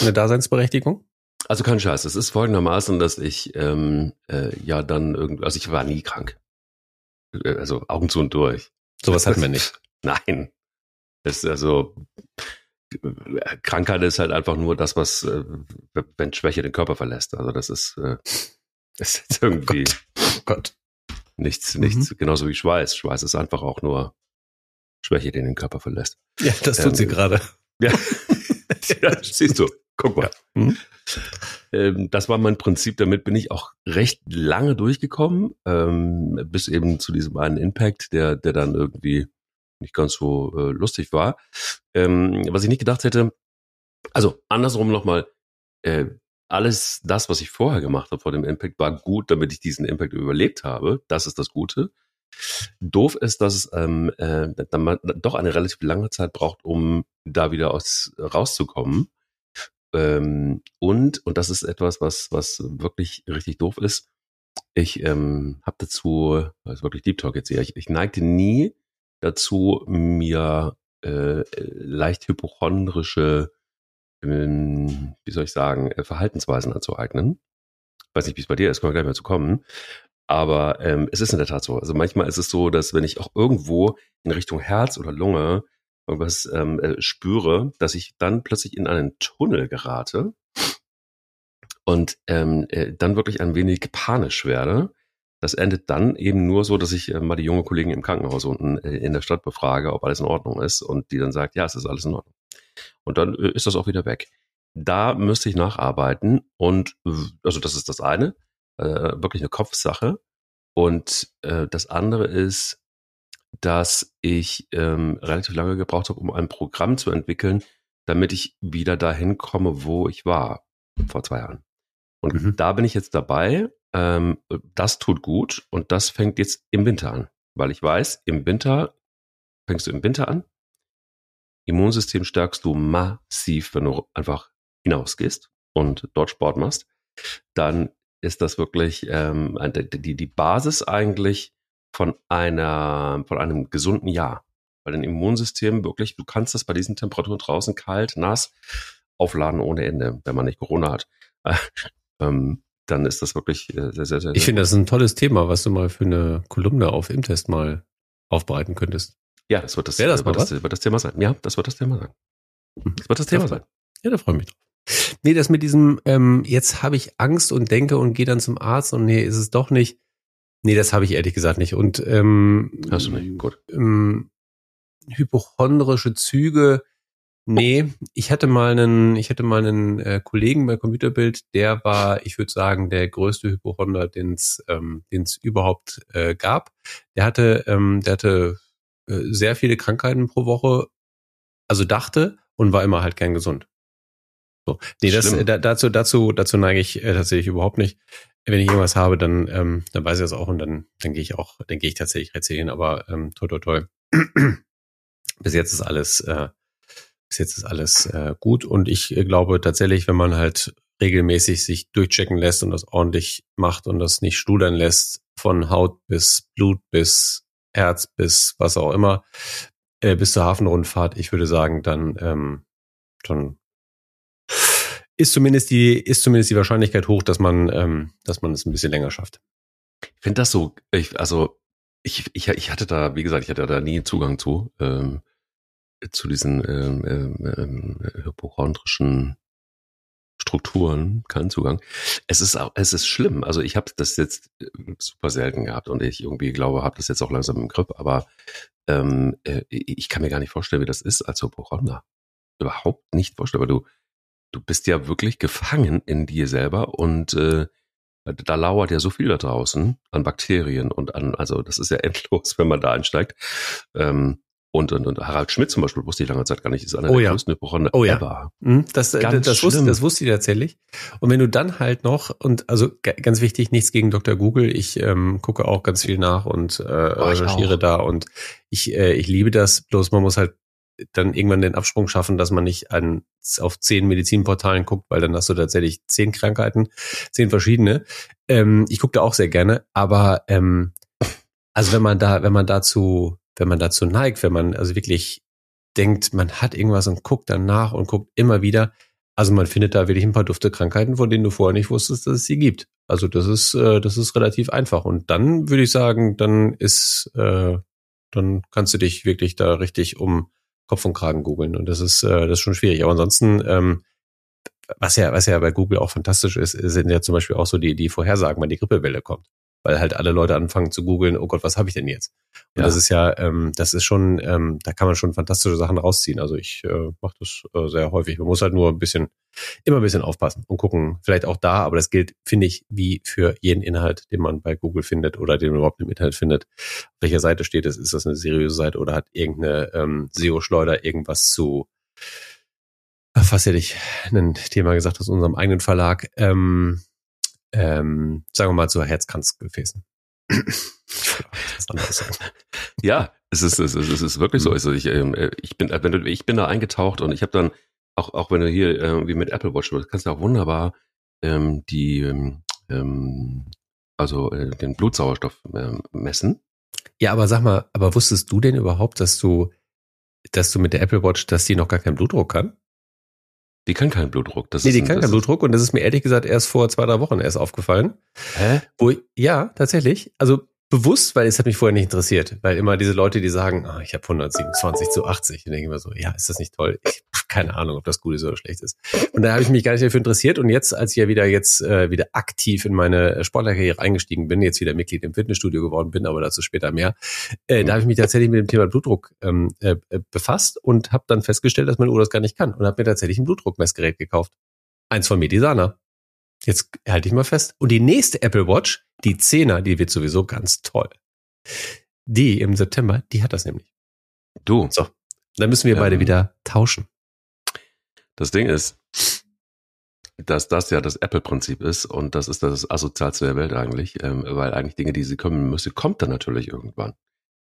eine Daseinsberechtigung? Also kein Scheiß. Es ist folgendermaßen, dass ich ähm, äh, ja dann irgendwie, also ich war nie krank. Äh, Also Augen zu und durch. Sowas hatten wir nicht. Nein. Das ist also äh, Krankheit ist halt einfach nur das, was äh, wenn Schwäche den Körper verlässt. Also das ist, äh, ist jetzt irgendwie Oh Gott. nichts, Mhm. nichts, genauso wie Schweiß. Schweiß ist einfach auch nur Schwäche, die den Körper verlässt. Ja, das tut Ähm, sie gerade. Ja. ja, siehst du. Guck mal. Mhm. Ähm, das war mein Prinzip. Damit bin ich auch recht lange durchgekommen, ähm, bis eben zu diesem einen Impact, der, der dann irgendwie nicht ganz so äh, lustig war. Ähm, was ich nicht gedacht hätte, also andersrum nochmal, äh, alles das, was ich vorher gemacht habe vor dem Impact, war gut, damit ich diesen Impact überlebt habe. Das ist das Gute. Doof ist, dass es ähm, äh, man doch eine relativ lange Zeit braucht, um da wieder aus rauszukommen. Ähm, und und das ist etwas, was was wirklich richtig doof ist. Ich ähm, habe dazu, das ist wirklich Deep Talk jetzt hier. Ich, ich neigte nie dazu, mir äh, leicht hypochondrische, ähm, wie soll ich sagen, äh, Verhaltensweisen anzueignen. Weiß nicht, wie es bei dir ist, können wir gleich mal zu kommen. Aber ähm, es ist in der Tat so. Also manchmal ist es so, dass wenn ich auch irgendwo in Richtung Herz oder Lunge irgendwas ähm, äh, spüre, dass ich dann plötzlich in einen Tunnel gerate und ähm, äh, dann wirklich ein wenig panisch werde. Das endet dann eben nur so, dass ich äh, mal die junge Kollegin im Krankenhaus unten äh, in der Stadt befrage, ob alles in Ordnung ist und die dann sagt, ja, es ist alles in Ordnung. Und dann äh, ist das auch wieder weg. Da müsste ich nacharbeiten und also das ist das eine, äh, wirklich eine Kopfsache. Und äh, das andere ist, dass ich ähm, relativ lange gebraucht habe, um ein Programm zu entwickeln, damit ich wieder dahin komme, wo ich war vor zwei Jahren. Und Mhm. da bin ich jetzt dabei. Ähm, das tut gut und das fängt jetzt im Winter an, weil ich weiß, im Winter fängst du im Winter an. Immunsystem stärkst du massiv, wenn du einfach hinausgehst und dort Sport machst. Dann ist das wirklich ähm, die, die Basis eigentlich von einer, von einem gesunden Jahr. Weil dein Immunsystem wirklich, du kannst das bei diesen Temperaturen draußen kalt, nass aufladen ohne Ende, wenn man nicht Corona hat. ähm, dann ist das wirklich äh, sehr, sehr, sehr. Ich finde, das ist ein tolles Thema, was du mal für eine Kolumne auf Imtest mal aufbereiten könntest. ja, das wird das, Wäre das wird, mal das, wird das Thema sein. Ja, das wird das Thema sein. Das wird das Thema sein. Ja, da freue ich mich drauf. Nee, das mit diesem, ähm, jetzt habe ich Angst und denke und gehe dann zum Arzt und nee, ist es doch nicht. Nee, das habe ich ehrlich gesagt nicht. Und ähm, Hast du nicht? Gut. ähm, hypochondrische Züge. Nee, ich hatte mal einen, ich hatte mal einen äh, Kollegen bei Computerbild, der war, ich würde sagen, der größte Hypochonder, den es ähm, den's überhaupt äh, gab. Der hatte, ähm, der hatte äh, sehr viele Krankheiten pro Woche, also dachte und war immer halt gern gesund. So. Nee, das, Schlimm. da, dazu, dazu, dazu neige ich äh, tatsächlich überhaupt nicht. Wenn ich irgendwas habe, dann, ähm, dann weiß ich das auch und dann, dann gehe ich auch, dann gehe ich tatsächlich erzählen, aber ähm, toi toi toi. Bis jetzt ist alles, äh, bis jetzt ist alles äh, gut und ich äh, glaube tatsächlich, wenn man halt regelmäßig sich durchchecken lässt und das ordentlich macht und das nicht studern lässt, von Haut bis Blut bis Herz bis was auch immer, äh, bis zur Hafenrundfahrt, ich würde sagen, dann, ähm, dann ist zumindest die, ist zumindest die Wahrscheinlichkeit hoch, dass man, ähm, dass man es ein bisschen länger schafft. Ich finde das so, ich, also ich, ich, ich hatte da, wie gesagt, ich hatte da nie Zugang zu, ähm, zu diesen ähm, ähm, ähm, hypochondrischen Strukturen, keinen Zugang. Es ist auch, es ist schlimm. Also ich habe das jetzt äh, super selten gehabt und ich irgendwie glaube, habe das jetzt auch langsam im Griff, aber ähm, äh, ich kann mir gar nicht vorstellen, wie das ist als Hypochonder. Überhaupt nicht vorstellen, weil du, du bist ja wirklich gefangen in dir selber und äh, da lauert ja so viel da draußen an Bakterien und an, also das ist ja endlos, wenn man da einsteigt. Ähm, Und, und, und Harald Schmidt zum Beispiel wusste ich lange Zeit gar nicht, ist einer Oh der ja. größten Hypochonder Oh ja. ever. Mhm, Das, äh, Ganz das, wusste, das wusste ich tatsächlich. Und wenn du dann halt noch, und also ga- ganz wichtig, nichts gegen Dr. Google, ich ähm, gucke auch ganz viel nach und äh, ich recherchiere da und ich, äh, ich liebe das, bloß man muss halt dann irgendwann den Absprung schaffen, dass man nicht an, auf zehn Medizinportalen guckt, weil dann hast du tatsächlich zehn Krankheiten, zehn verschiedene. Ähm, ich gucke da auch sehr gerne, aber ähm, also wenn man da, wenn man dazu, wenn man dazu neigt, wenn man also wirklich denkt, man hat irgendwas und guckt danach und guckt immer wieder. Also man findet da wirklich ein paar dufte Krankheiten, von denen du vorher nicht wusstest, dass es sie gibt. Also das ist, äh, das ist relativ einfach. Und dann würde ich sagen, dann ist, äh, dann kannst du dich wirklich da richtig um Kopf und Kragen googeln. Und das ist, äh, das ist schon schwierig. Aber ansonsten, ähm, was ja, was ja bei Google auch fantastisch ist, sind ja zum Beispiel auch so die, die Vorhersagen, wann die Grippewelle kommt. Weil halt alle Leute anfangen zu googeln, oh Gott, was habe ich denn jetzt? Und Ja. das ist ja, ähm, das ist schon, ähm, da kann man schon fantastische Sachen rausziehen. Also ich äh, mache das äh, sehr häufig. Man muss halt nur ein bisschen, immer ein bisschen aufpassen und gucken, vielleicht auch da, aber das gilt, finde ich, wie für jeden Inhalt, den man bei Google findet oder den man überhaupt im Internet findet. Auf welcher Seite steht es? Ist das eine seriöse Seite oder hat irgendeine ähm, SEO-Schleuder irgendwas zu fast hätte ich ein Thema gesagt aus unserem eigenen Verlag. Ähm, ähm, sagen wir mal zu Herzkranzgefäßen. Ja, es ist, es ist, es ist wirklich so. Mhm. Also ich, äh, ich bin, äh, wenn du, ich bin da eingetaucht und ich habe dann auch, auch wenn du hier äh, wie mit Apple Watch, du kannst ja auch wunderbar ähm, die, ähm, ähm, also äh, den Blutsauerstoff ähm, messen. Ja, aber sag mal, aber wusstest du denn überhaupt, dass du, dass du mit der Apple Watch, dass die noch gar keinen Blutdruck kann? Die kann keinen Blutdruck. Das Nee, ist die ein- kann keinen Blutdruck und das ist mir ehrlich gesagt erst vor zwei, drei Wochen erst aufgefallen. Hä? Wo ja, tatsächlich. Also bewusst, weil es hat mich vorher nicht interessiert. Weil immer diese Leute, die sagen, ah, ich habe 127 zu 80, dann denke ich mir so, ja, ist das nicht toll? Ich keine Ahnung, ob das gut ist oder schlecht ist. Und da habe ich mich gar nicht dafür interessiert. Und jetzt, als ich ja wieder jetzt äh, wieder aktiv in meine Sportlerkarriere eingestiegen bin, jetzt wieder Mitglied im Fitnessstudio geworden bin, aber dazu später mehr, äh, da habe ich mich tatsächlich mit dem Thema Blutdruck ähm, äh, äh, befasst und habe dann festgestellt, dass meine Uhr das gar nicht kann und habe mir tatsächlich ein Blutdruckmessgerät gekauft. Eins von Medisana. Jetzt halte ich mal fest. Und die nächste Apple Watch, die 10er, die wird sowieso ganz toll. Die im September, die hat das nämlich. Du, So. Dann müssen wir Ähm. beide wieder tauschen. das Ding ist, dass das ja das Apple-Prinzip ist und das ist das asozialste der Welt eigentlich, ähm, weil eigentlich Dinge, die sie kommen müssen, kommt dann natürlich irgendwann.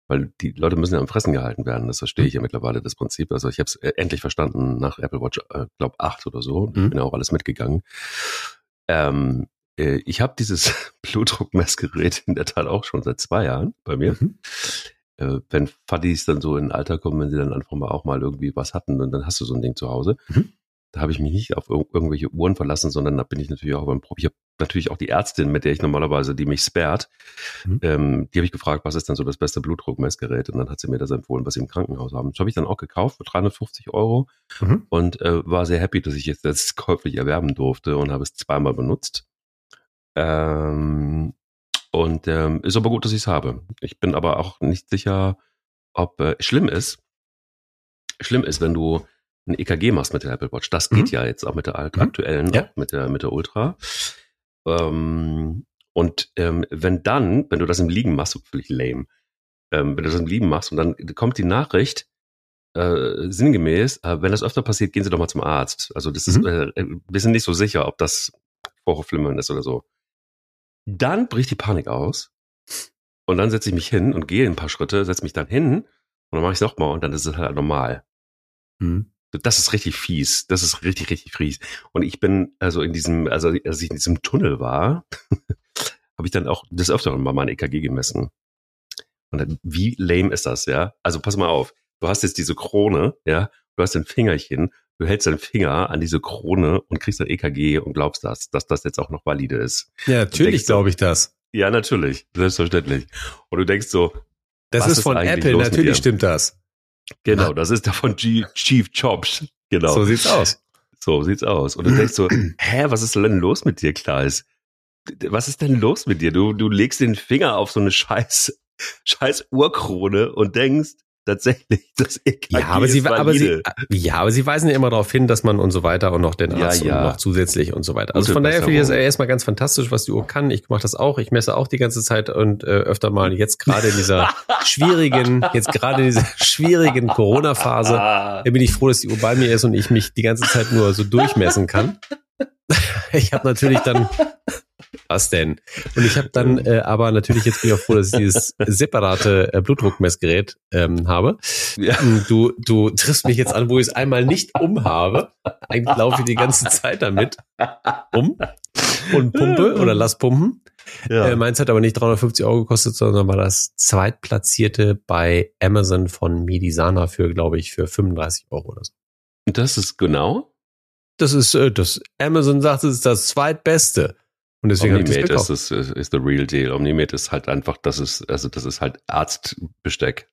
Weil die Leute müssen ja am Fressen gehalten werden. Das verstehe ich ja mittlerweile, das Prinzip. Also ich habe es endlich verstanden nach Apple Watch, äh, glaube acht oder so. Mhm. Ich bin ja auch alles mitgegangen. Ähm, äh, ich habe dieses Blutdruckmessgerät in der Tat auch schon seit zwei Jahren bei mir. Mhm. Äh, wenn Fadis dann so in ein Alter kommen, wenn sie dann einfach mal auch mal irgendwie was hatten, und dann hast du so ein Ding zu Hause. Mhm. Da habe ich mich nicht auf ir irgendwelche Uhren verlassen, sondern da bin ich natürlich auch beim Pro Ich habe natürlich auch die Ärztin, mit der ich normalerweise, die mich sperrt, Mhm. ähm, die habe ich gefragt, was ist denn so das beste Blutdruckmessgerät? Und dann hat sie mir das empfohlen, was sie im Krankenhaus haben. Das habe ich dann auch gekauft für 350 Euro Mhm. und äh, war sehr happy, dass ich jetzt das käuflich erwerben durfte und habe es zweimal benutzt. Ähm, und ähm, ist aber gut, dass ich es habe. Ich bin aber auch nicht sicher, ob äh, schlimm ist. Schlimm ist, wenn du ein EKG machst mit der Apple Watch. Das geht Mhm. ja jetzt auch mit der Mhm. aktuellen, Ja. auch mit der mit der Ultra. Ähm, und ähm, wenn dann, wenn du das im Liegen machst, völlig lame, ähm, wenn du das im Liegen machst und dann kommt die Nachricht, äh, sinngemäß, äh, wenn das öfter passiert, gehen Sie doch mal zum Arzt. Also das ist, Mhm. äh, wir sind nicht so sicher, ob das Vorhofflimmern ist oder so. Dann bricht die Panik aus und dann setze ich mich hin und gehe ein paar Schritte, setze mich dann hin und dann mache ich es nochmal und dann ist es halt normal. Mhm. Das ist richtig fies. Das ist richtig, richtig fies. Und ich bin also in diesem, also als ich in diesem Tunnel war, habe ich dann auch des Öfteren mal mein EKG gemessen. Und dann, wie lame ist das, ja? Also pass mal auf. Du hast jetzt diese Krone, ja? Du hast ein Fingerchen. Du hältst deinen Finger an diese Krone und kriegst ein EKG und glaubst das, dass das jetzt auch noch valide ist. Ja, natürlich glaube ich das. Ja, natürlich. Selbstverständlich. Und du denkst so, Das ist ist von eigentlich Apple, natürlich stimmt das. Genau, Na. das ist der von G Chief Jobs. Genau. So sieht's aus. So sieht's aus. Und du denkst so, hä, was ist denn los mit dir, Klaas? Was ist denn los mit dir? Du, du legst den Finger auf so eine scheiß, scheiß Urkrone und denkst, tatsächlich das EKG Ja, aber ist sie, aber sie, ja, aber sie weisen ja immer darauf hin, dass man und so weiter und noch den Ja, Arzt ja. und noch zusätzlich und so weiter. Also Gute von daher finde ich das erstmal ganz fantastisch, was die Uhr kann. Ich mache das auch. Ich messe auch die ganze Zeit und äh, öfter mal jetzt gerade in dieser schwierigen, jetzt gerade in dieser schwierigen Corona-Phase bin ich froh, dass die Uhr bei mir ist und ich mich die ganze Zeit nur so durchmessen kann. Ich habe natürlich dann, was denn? Und ich habe dann äh, aber natürlich jetzt bin ich auch froh, dass ich dieses separate äh, Blutdruckmessgerät ähm, habe. ja. Du, du triffst mich jetzt an, wo ich es einmal nicht umhabe. Eigentlich laufe ich die ganze Zeit damit um und pumpe oder lass pumpen. Ja. Äh, meins hat aber nicht 350 Euro gekostet, sondern war das zweitplatzierte bei Amazon von Medisana für, glaube ich, für 35 Euro oder so. das ist genau. Das ist, äh, das Amazon sagt, es ist das zweitbeste. Und deswegen gekauft. ist, ist, ist the real deal. Omnimate ist halt einfach, das ist, also das ist halt Arztbesteck.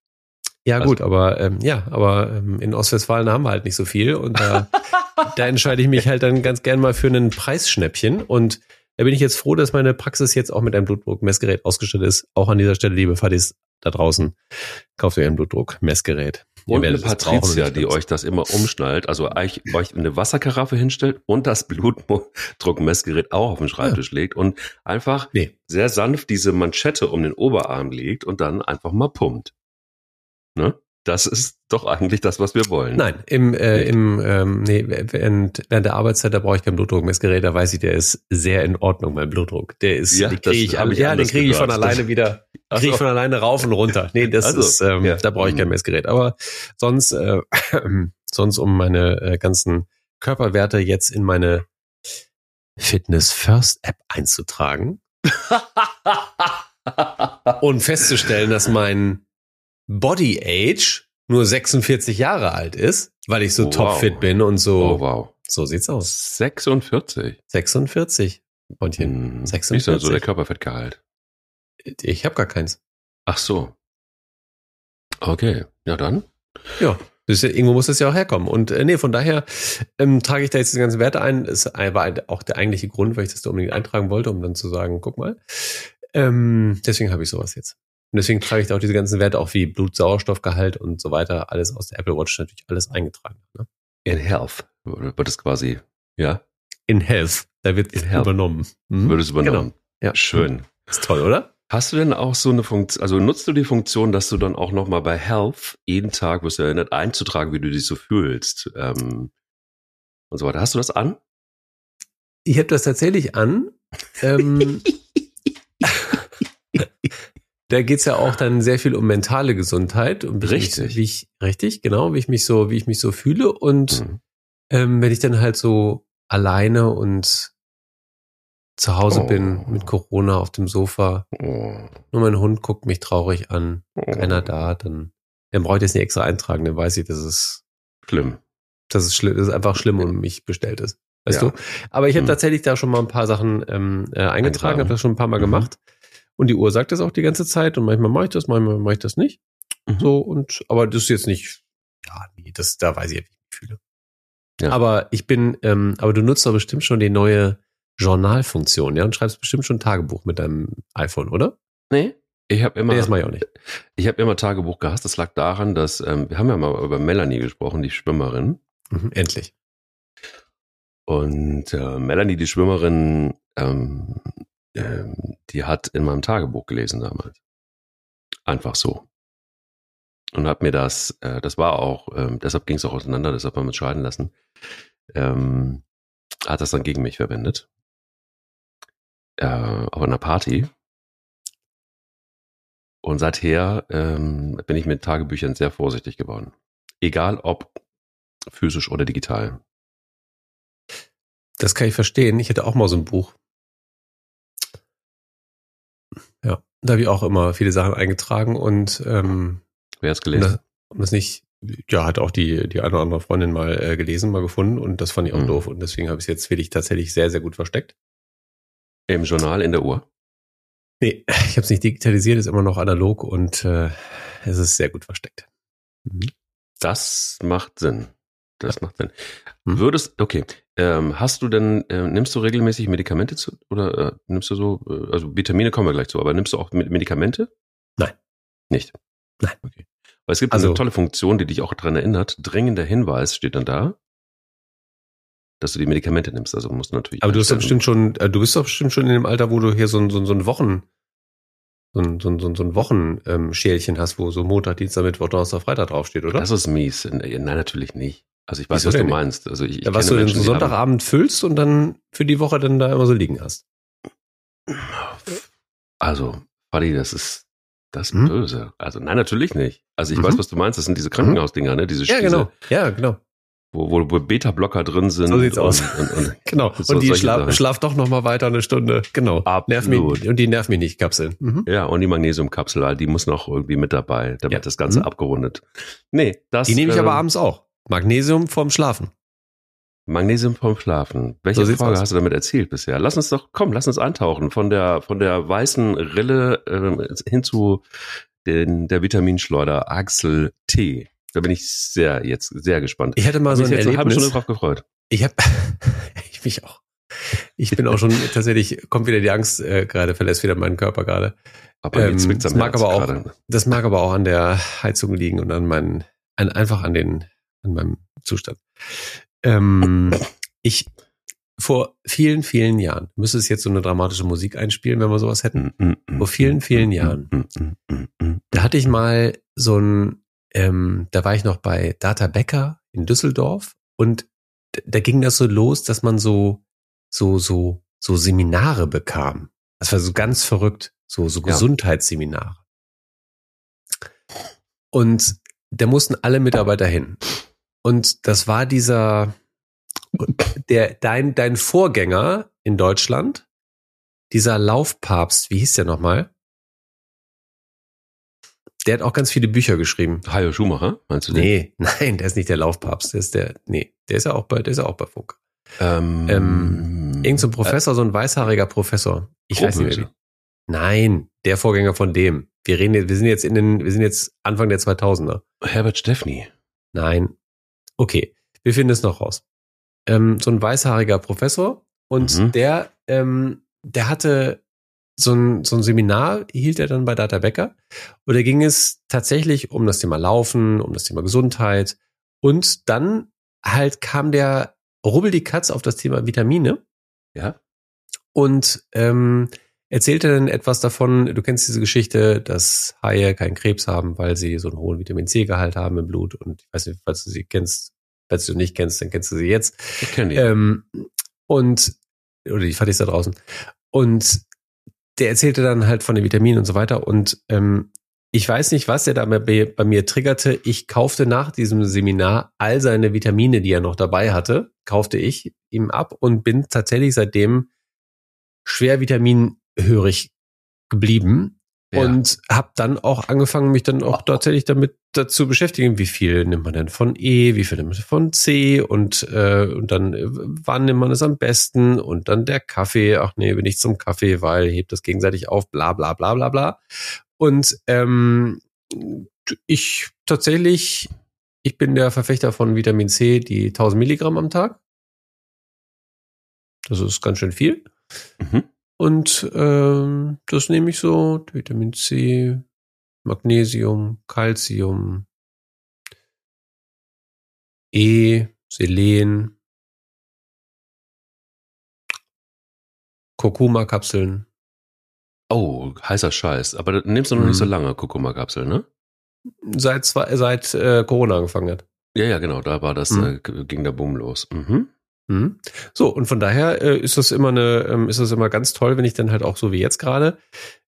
Ja, also- gut, aber ähm, ja, aber ähm, in Ostwestfalen haben wir halt nicht so viel und da, da entscheide ich mich halt dann ganz gern mal für einen Preisschnäppchen und da bin ich jetzt froh, dass meine Praxis jetzt auch mit einem Blutdruckmessgerät ausgestattet ist. Auch an dieser Stelle, liebe Fadis da draußen, kauft euch ein Blutdruckmessgerät. Und eine Patricia, die euch das immer umschnallt, also euch, euch eine Wasserkaraffe hinstellt und das Blutdruckmessgerät auch auf den Schreibtisch legt und einfach Nee, sehr sanft diese Manschette um den Oberarm legt und dann einfach mal pumpt. Ne? Das ist doch eigentlich das, was wir wollen. Nein, im, äh, im ähm, nee, während, während der Arbeitszeit, da brauche ich kein Blutdruckmessgerät, da weiß ich, der ist sehr in Ordnung, mein Blutdruck. Der ist, Ja, den kriege ich, an, ich ja, den kriege ich von alleine wieder, Ach kriege ich von alleine rauf und runter. Nee, das Also, ist, ähm, ja. da brauche ich kein Mhm. Messgerät. Aber sonst, äh, sonst um meine äh, ganzen Körperwerte jetzt in meine Fitness First App einzutragen und festzustellen, dass mein Body Age nur 46 Jahre alt ist, weil ich so Oh, topfit wow. bin und so. oh, wow. So sieht's aus. 46. 46. Bondchen. Hm. 46. Wie ist denn so der Körperfettgehalt? Ich habe gar keins. Ach so. Okay, ja dann. Ja. Das ja, irgendwo muss das ja auch herkommen. Und äh, nee, von daher ähm, trage ich da jetzt die ganzen Werte ein. Das war auch der eigentliche Grund, weil ich das da unbedingt eintragen wollte, um dann zu sagen, guck mal. Ähm, deswegen habe ich sowas jetzt. Und deswegen trage ich da auch diese ganzen Werte, auch wie Blutsauerstoffgehalt und so weiter, alles aus der Apple Watch natürlich alles eingetragen. Ne? In Health wird es quasi, ja, In Health. Da wird Health. übernommen. Mhm. wird es übernommen. Genau. Ja. Schön. Ist toll, oder? Hast du denn auch so eine Funktion, also nutzt du die Funktion, dass du dann auch nochmal bei Health jeden Tag wirst du erinnert, einzutragen, wie du dich so fühlst ähm, und so weiter. Hast du das an? Ich habe das tatsächlich an. Ähm, da geht's ja auch dann sehr viel um mentale Gesundheit und wie ich Richtig. wie ich, richtig, genau, wie ich mich so, wie ich mich so fühle und Mhm. ähm, wenn ich dann halt so alleine und zu Hause Oh. bin mit Corona auf dem Sofa, Oh. nur mein Hund guckt mich traurig an, Oh. keiner da, dann, dann brauche ich das nicht extra eintragen, dann weiß ich, dass es, Schlimm. dass es schlimm, dass es einfach schlimm um mich bestellt ist. Weißt Ja. du? Aber ich habe Mhm. tatsächlich da schon mal ein paar Sachen ähm, äh, eingetragen, Eingetragen. habe das schon ein paar Mal Mhm. gemacht. Und die Uhr sagt das auch die ganze Zeit und manchmal mache ich das, manchmal mache ich das nicht. Mhm. So und aber das ist jetzt nicht, ja, nee, das da weiß ich, wie ich mich fühle. Ja. Aber ich bin, ähm, aber du nutzt doch bestimmt schon die neue Journalfunktion, ja, und schreibst bestimmt schon Tagebuch mit deinem iPhone, oder? Nee. Ich habe immer, Nee, das mache ich auch nicht. ich habe immer Tagebuch gehasst. Das lag daran, dass ähm, wir haben ja mal über Melanie gesprochen, die Schwimmerin. Mhm, endlich. Und äh, Melanie, die Schwimmerin, ähm, ähm, die hat in meinem Tagebuch gelesen damals. Einfach so. Und hat mir das, äh, das war auch, ähm, deshalb ging es auch auseinander, deshalb haben wir uns scheiden lassen, ähm, hat das dann gegen mich verwendet. Äh, auf einer Party. Und seither ähm, bin ich mit Tagebüchern sehr vorsichtig geworden. Egal ob physisch oder digital. Das kann ich verstehen. Ich hätte auch mal so ein Buch. Ja, da habe ich auch immer viele Sachen eingetragen und ähm, Wer um gelesen? das, um das nicht, ja, hat auch die, die eine oder andere Freundin mal äh, gelesen, mal gefunden und das fand ich auch Mhm. doof und deswegen habe ich es jetzt wirklich tatsächlich sehr, sehr gut versteckt. Im Journal in der Uhr. Nee, ich habe es nicht digitalisiert, ist immer noch analog und äh, es ist sehr gut versteckt. Mhm. Das macht Sinn. Das macht Sinn. Hm. Würdest, okay, ähm, hast du denn, äh, nimmst du regelmäßig Medikamente zu, oder äh, nimmst du so, äh, also Vitamine kommen wir gleich zu, aber nimmst du auch Med- Medikamente? Nein. Nicht? Nein. Okay. Weil es gibt Also- eine tolle Funktion, die dich auch daran erinnert. Dringender Hinweis steht dann da, dass du die Medikamente nimmst. Also musst du natürlich. Aber du hast doch bestimmt schon, äh, du bist doch bestimmt schon in dem Alter, wo du hier so ein, so so ein Wochen, so ein, so ein, so ein, Wochenschälchen ähm, hast, wo so Montag, Dienstag, Mittwoch, Donnerstag, Freitag draufsteht, oder? Das ist mies. Nein, natürlich nicht. Also ich weiß, Wieso was du nicht? meinst. Also ich, ich ja, was du so haben- Sonntagabend füllst und dann für die Woche dann da immer so liegen hast. Also, Buddy, das ist das Hm? böse. Also nein, natürlich nicht. Also ich Mhm. weiß, was du meinst. Das sind diese Krankenhausdinger, ne? Diese, Ja, diese genau. Ja, genau. Wo, wo, wo Beta-Blocker drin sind. So sieht's und, aus. Und, und, Genau. So Und die schlaf, schlaf doch noch mal weiter eine Stunde. Genau. Nerv mich, und die nerv mich nicht, Kapseln. Mhm. ja, und die Magnesiumkapsel, halt, die muss noch irgendwie mit dabei. Da wird Ja. das Ganze Mhm. abgerundet. Nee, das. Die nehme ich äh, aber abends auch. Magnesium vorm Schlafen. Magnesium vom Schlafen. Welche So Frage aus. hast du damit erzählt bisher? Lass uns doch, komm, lass uns eintauchen von der von der weißen Rille ähm, hin zu den, der Vitaminschleuder Axel T. Da bin ich sehr jetzt sehr gespannt. Ich hatte mal so mich ein jetzt eine halbe Erlebnis. Stunde drauf gefreut. Ich habe, ich mich auch. Ich bin auch schon tatsächlich, kommt wieder die Angst äh, gerade, verlässt wieder meinen Körper gerade. Aber Ähm, das mag Herz aber auch- gerade. Das mag aber auch an der Heizung liegen und an meinen, an, einfach an den, an meinem Zustand. Ähm, ich vor vielen, vielen Jahren müsste es jetzt so eine dramatische Musik einspielen, wenn wir sowas hätten. Mm, mm, mm, Vor vielen, vielen Jahren. Da hatte ich mal so ein, ähm, da war ich noch bei Data Becker in Düsseldorf und da ging das so los, dass man so, so, so, so Seminare bekam. Das war so ganz verrückt, so, so Ja. Gesundheitsseminare. Und da mussten alle Mitarbeiter hin. Und das war dieser, der, dein, dein Vorgänger in Deutschland, dieser Laufpapst, wie hieß der nochmal? Der hat auch ganz viele Bücher geschrieben. Hajo Schumacher, meinst du den? Nee, nein, der ist nicht der Laufpapst, der ist der, nee, der ist ja auch bei, der ist ja auch bei Funk. Ähm, Ähm, Irgend so ein Professor, so ein weißhaariger Professor. Ich weiß nicht mehr. Nein, der Vorgänger von dem. Wir reden jetzt, wir sind jetzt in den, wir sind jetzt Anfang der 2000er. Herbert Steffni. Nein. Okay, wir finden es noch raus. Ähm, so ein weißhaariger Professor und Mhm. der, ähm, der hatte so ein, so ein Seminar, hielt er dann bei Data Becker. Und da ging es tatsächlich um das Thema Laufen, um das Thema Gesundheit. Und dann halt kam der Rubbel die Katz auf das Thema Vitamine Ja. und ähm, erzählte dann etwas davon, du kennst diese Geschichte, dass Haie keinen Krebs haben, weil sie so einen hohen Vitamin C-Gehalt haben im Blut. Und ich weiß nicht, falls du sie kennst, falls du nicht kennst, dann kennst du sie jetzt. Ich kenne die. Ähm, und, oder die Fattis da draußen. Und der erzählte dann halt von den Vitaminen und so weiter. Und ähm, ich weiß nicht, was er da bei, bei mir triggerte. Ich kaufte nach diesem Seminar all seine Vitamine, die er noch dabei hatte, kaufte ich ihm ab und bin tatsächlich seitdem schwer vitaminhörig geblieben. Ja. Und habe dann auch angefangen, mich dann auch tatsächlich damit dazu beschäftigen, wie viel nimmt man denn von E, wie viel nimmt man von C und, äh, und dann äh, wann nimmt man es am besten und dann der Kaffee, ach nee, bin ich zum Kaffee, weil hebt das gegenseitig auf, bla bla bla bla bla. Und ähm, ich tatsächlich, ich bin der Verfechter von Vitamin C, die 1000 Milligramm am Tag. Das ist ganz schön viel. Mhm. Und ähm, das nehme ich so, Vitamin C, Magnesium, Calcium, E, Selen, Kurkuma-Kapseln. Oh, heißer Scheiß. Aber das nimmst du noch nicht so Mhm. lange, Kurkuma-Kapsel, ne? Seit, zwei, seit äh, Corona angefangen hat. Ja, ja, genau. Da war das, Mhm. äh, ging der Boom los. Mhm. Mhm. So, und von daher äh, ist das immer eine, ähm, ist das immer ganz toll, wenn ich dann halt auch so wie jetzt gerade,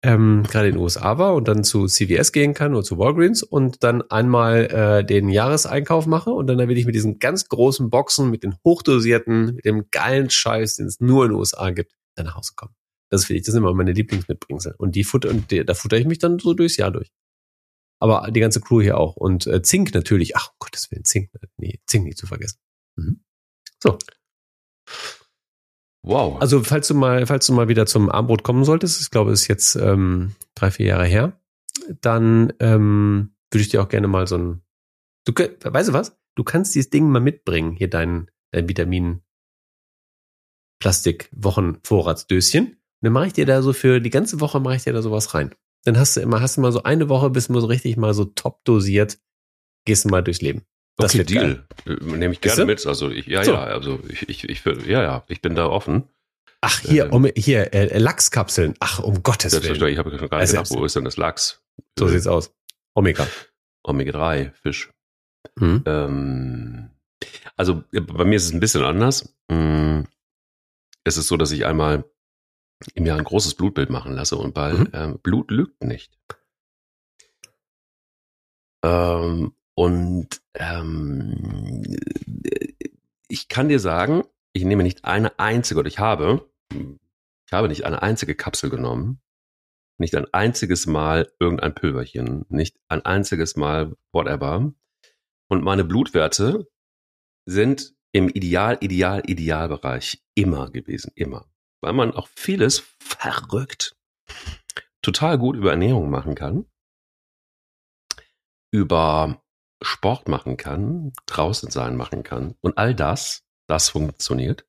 ähm, gerade in den USA war und dann zu CVS gehen kann oder zu Walgreens und dann einmal äh, den Jahreseinkauf mache und dann will ich mit diesen ganz großen Boxen, mit den hochdosierten, mit dem geilen Scheiß, den es nur in den USA gibt, dann nach Hause kommen. Das finde ich, das sind immer meine Lieblingsmitbringsel. Und die futter, und die, da futter ich mich dann so durchs Jahr durch. Aber die ganze Crew hier auch. Und äh, Zink natürlich, ach um Gottes Willen, Zink, nee, Zink nicht zu vergessen. Mhm. So, Wow. also falls du mal, falls du mal wieder zum Armbrot kommen solltest, ich glaube, es ist jetzt ähm, drei, vier Jahre her, dann ähm, würde ich dir auch gerne mal so ein, du, weißt du was? Du kannst dieses Ding mal mitbringen, hier dein, dein Vitamin Plastik Wochenvorratsdöschen. Und dann mache ich dir da so für die ganze Woche mache ich dir da sowas rein. dann hast du immer, hast du mal so eine Woche, bist du so richtig mal so top dosiert, gehst du mal durchs Leben. Das okay, Deal. Geil. Äh, nehme ich gerne mit. Also ich, ja, so. ja, also ich, ich, ich, ja, ja, ich bin da offen. Ach, hier, ähm, um, hier, äh, Lachskapseln. Ach, um Gottes Willen. Ich habe gerade also, gedacht, wo ist denn das Lachs? So sieht's aus. Omega. Omega-3, Fisch. Mhm. Ähm, also bei mir ist es ein bisschen anders. Mm, es ist so, dass ich einmal im Jahr ein großes Blutbild machen lasse und weil mhm. ähm, Blut lügt nicht. Ähm, und ähm, ich kann dir sagen, ich nehme nicht eine einzige, oder ich habe, ich habe nicht eine einzige Kapsel genommen, nicht ein einziges Mal irgendein Pülverchen, nicht ein einziges Mal whatever. Und meine Blutwerte sind im Ideal, Ideal, Idealbereich immer gewesen, immer. Weil man auch vieles verrückt total gut über Ernährung machen kann, über Sport machen kann, draußen sein machen kann und all das, das funktioniert.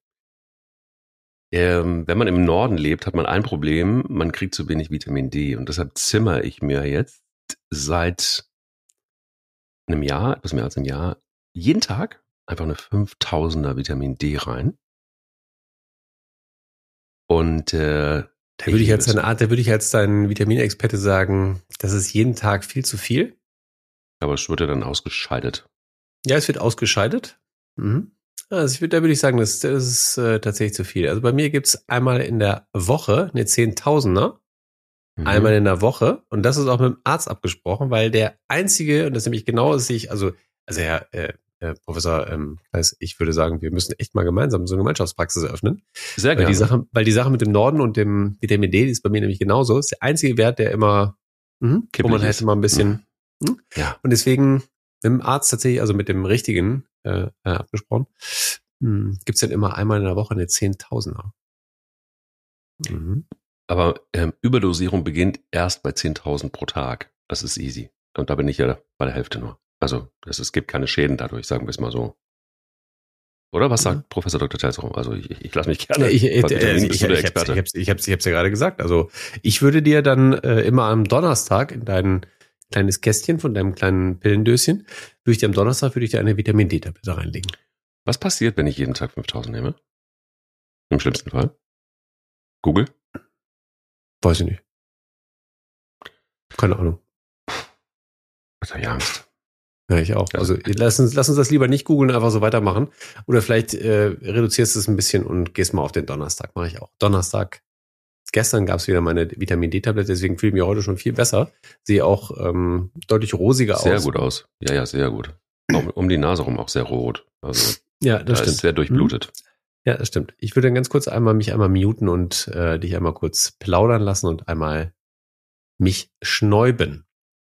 Ähm, wenn man im Norden lebt, hat man ein Problem, man kriegt zu wenig Vitamin D und deshalb zimmer ich mir jetzt seit einem Jahr, etwas mehr als einem Jahr, jeden Tag einfach eine 5000er Vitamin D rein. Und äh, da würde ich als deine Art, da würde ich als dein Vitaminexperte sagen, das ist jeden Tag viel zu viel. Aber es wird ja dann ausgescheidet. Ja, es wird ausgescheidet. Mhm. Also ich würde, da würde ich sagen, das, das ist äh, tatsächlich zu viel. Also bei mir gibt's einmal in der Woche eine Zehntausender. Mhm. Einmal in der Woche. Und das ist auch mit dem Arzt abgesprochen, weil der einzige, und das ist nämlich genau, dass ich, also, also Herr, äh, Herr Professor, ähm, ich würde sagen, wir müssen echt mal gemeinsam so eine Gemeinschaftspraxis eröffnen. Sehr gerne. Weil die Sache, weil die Sache mit dem Norden und dem Vitamin D, die ist bei mir nämlich genauso. Das ist der einzige Wert, der immer, mh, wo man hätte mal ein bisschen, mh. ja. Und deswegen mit dem Arzt tatsächlich, also mit dem richtigen, äh, äh, abgesprochen, mh, gibt's dann immer einmal in der Woche eine Zehntausender. Mhm. Aber ähm, Überdosierung beginnt erst bei 10.000 pro Tag. Das ist easy. Und da bin ich ja bei der Hälfte nur. Also es, es gibt keine Schäden dadurch, sagen wir es mal so. Oder was sagt mhm. Professor Dr. Telserum? Also ich, ich, ich lasse mich gerne. Ich, ich, ich, ich, ich, Experte. ich, ich, hab's, ich hab's ja gerade gesagt. Also ich würde dir dann äh, immer am Donnerstag in dein kleines Kästchen von deinem kleinen Pillendöschen, würde ich dir am Donnerstag würde ich dir eine Vitamin D-Tablette reinlegen. Was passiert, wenn ich jeden Tag 5000 nehme? Im schlimmsten Fall? Google? Weiß ich nicht. Keine Ahnung. Was habe ich Angst? Ja, ich auch. Also lass uns, lass uns das lieber nicht googeln, einfach so weitermachen. Oder vielleicht äh, reduzierst du es ein bisschen und gehst mal auf den Donnerstag. Mache ich auch. Donnerstag. Gestern gab es wieder meine Vitamin D-Tablette, deswegen fühle ich mich heute schon viel besser. Sehe auch ähm, deutlich rosiger sehr aus. Sehr gut aus. Ja, ja, sehr gut. Um, um die Nase rum auch sehr rot. Also ja, das da stimmt. Ist sehr durchblutet. Mhm. Ja, das stimmt. Ich würde dann ganz kurz einmal mich einmal muten und äh, dich einmal kurz plaudern lassen und einmal mich schnäuben.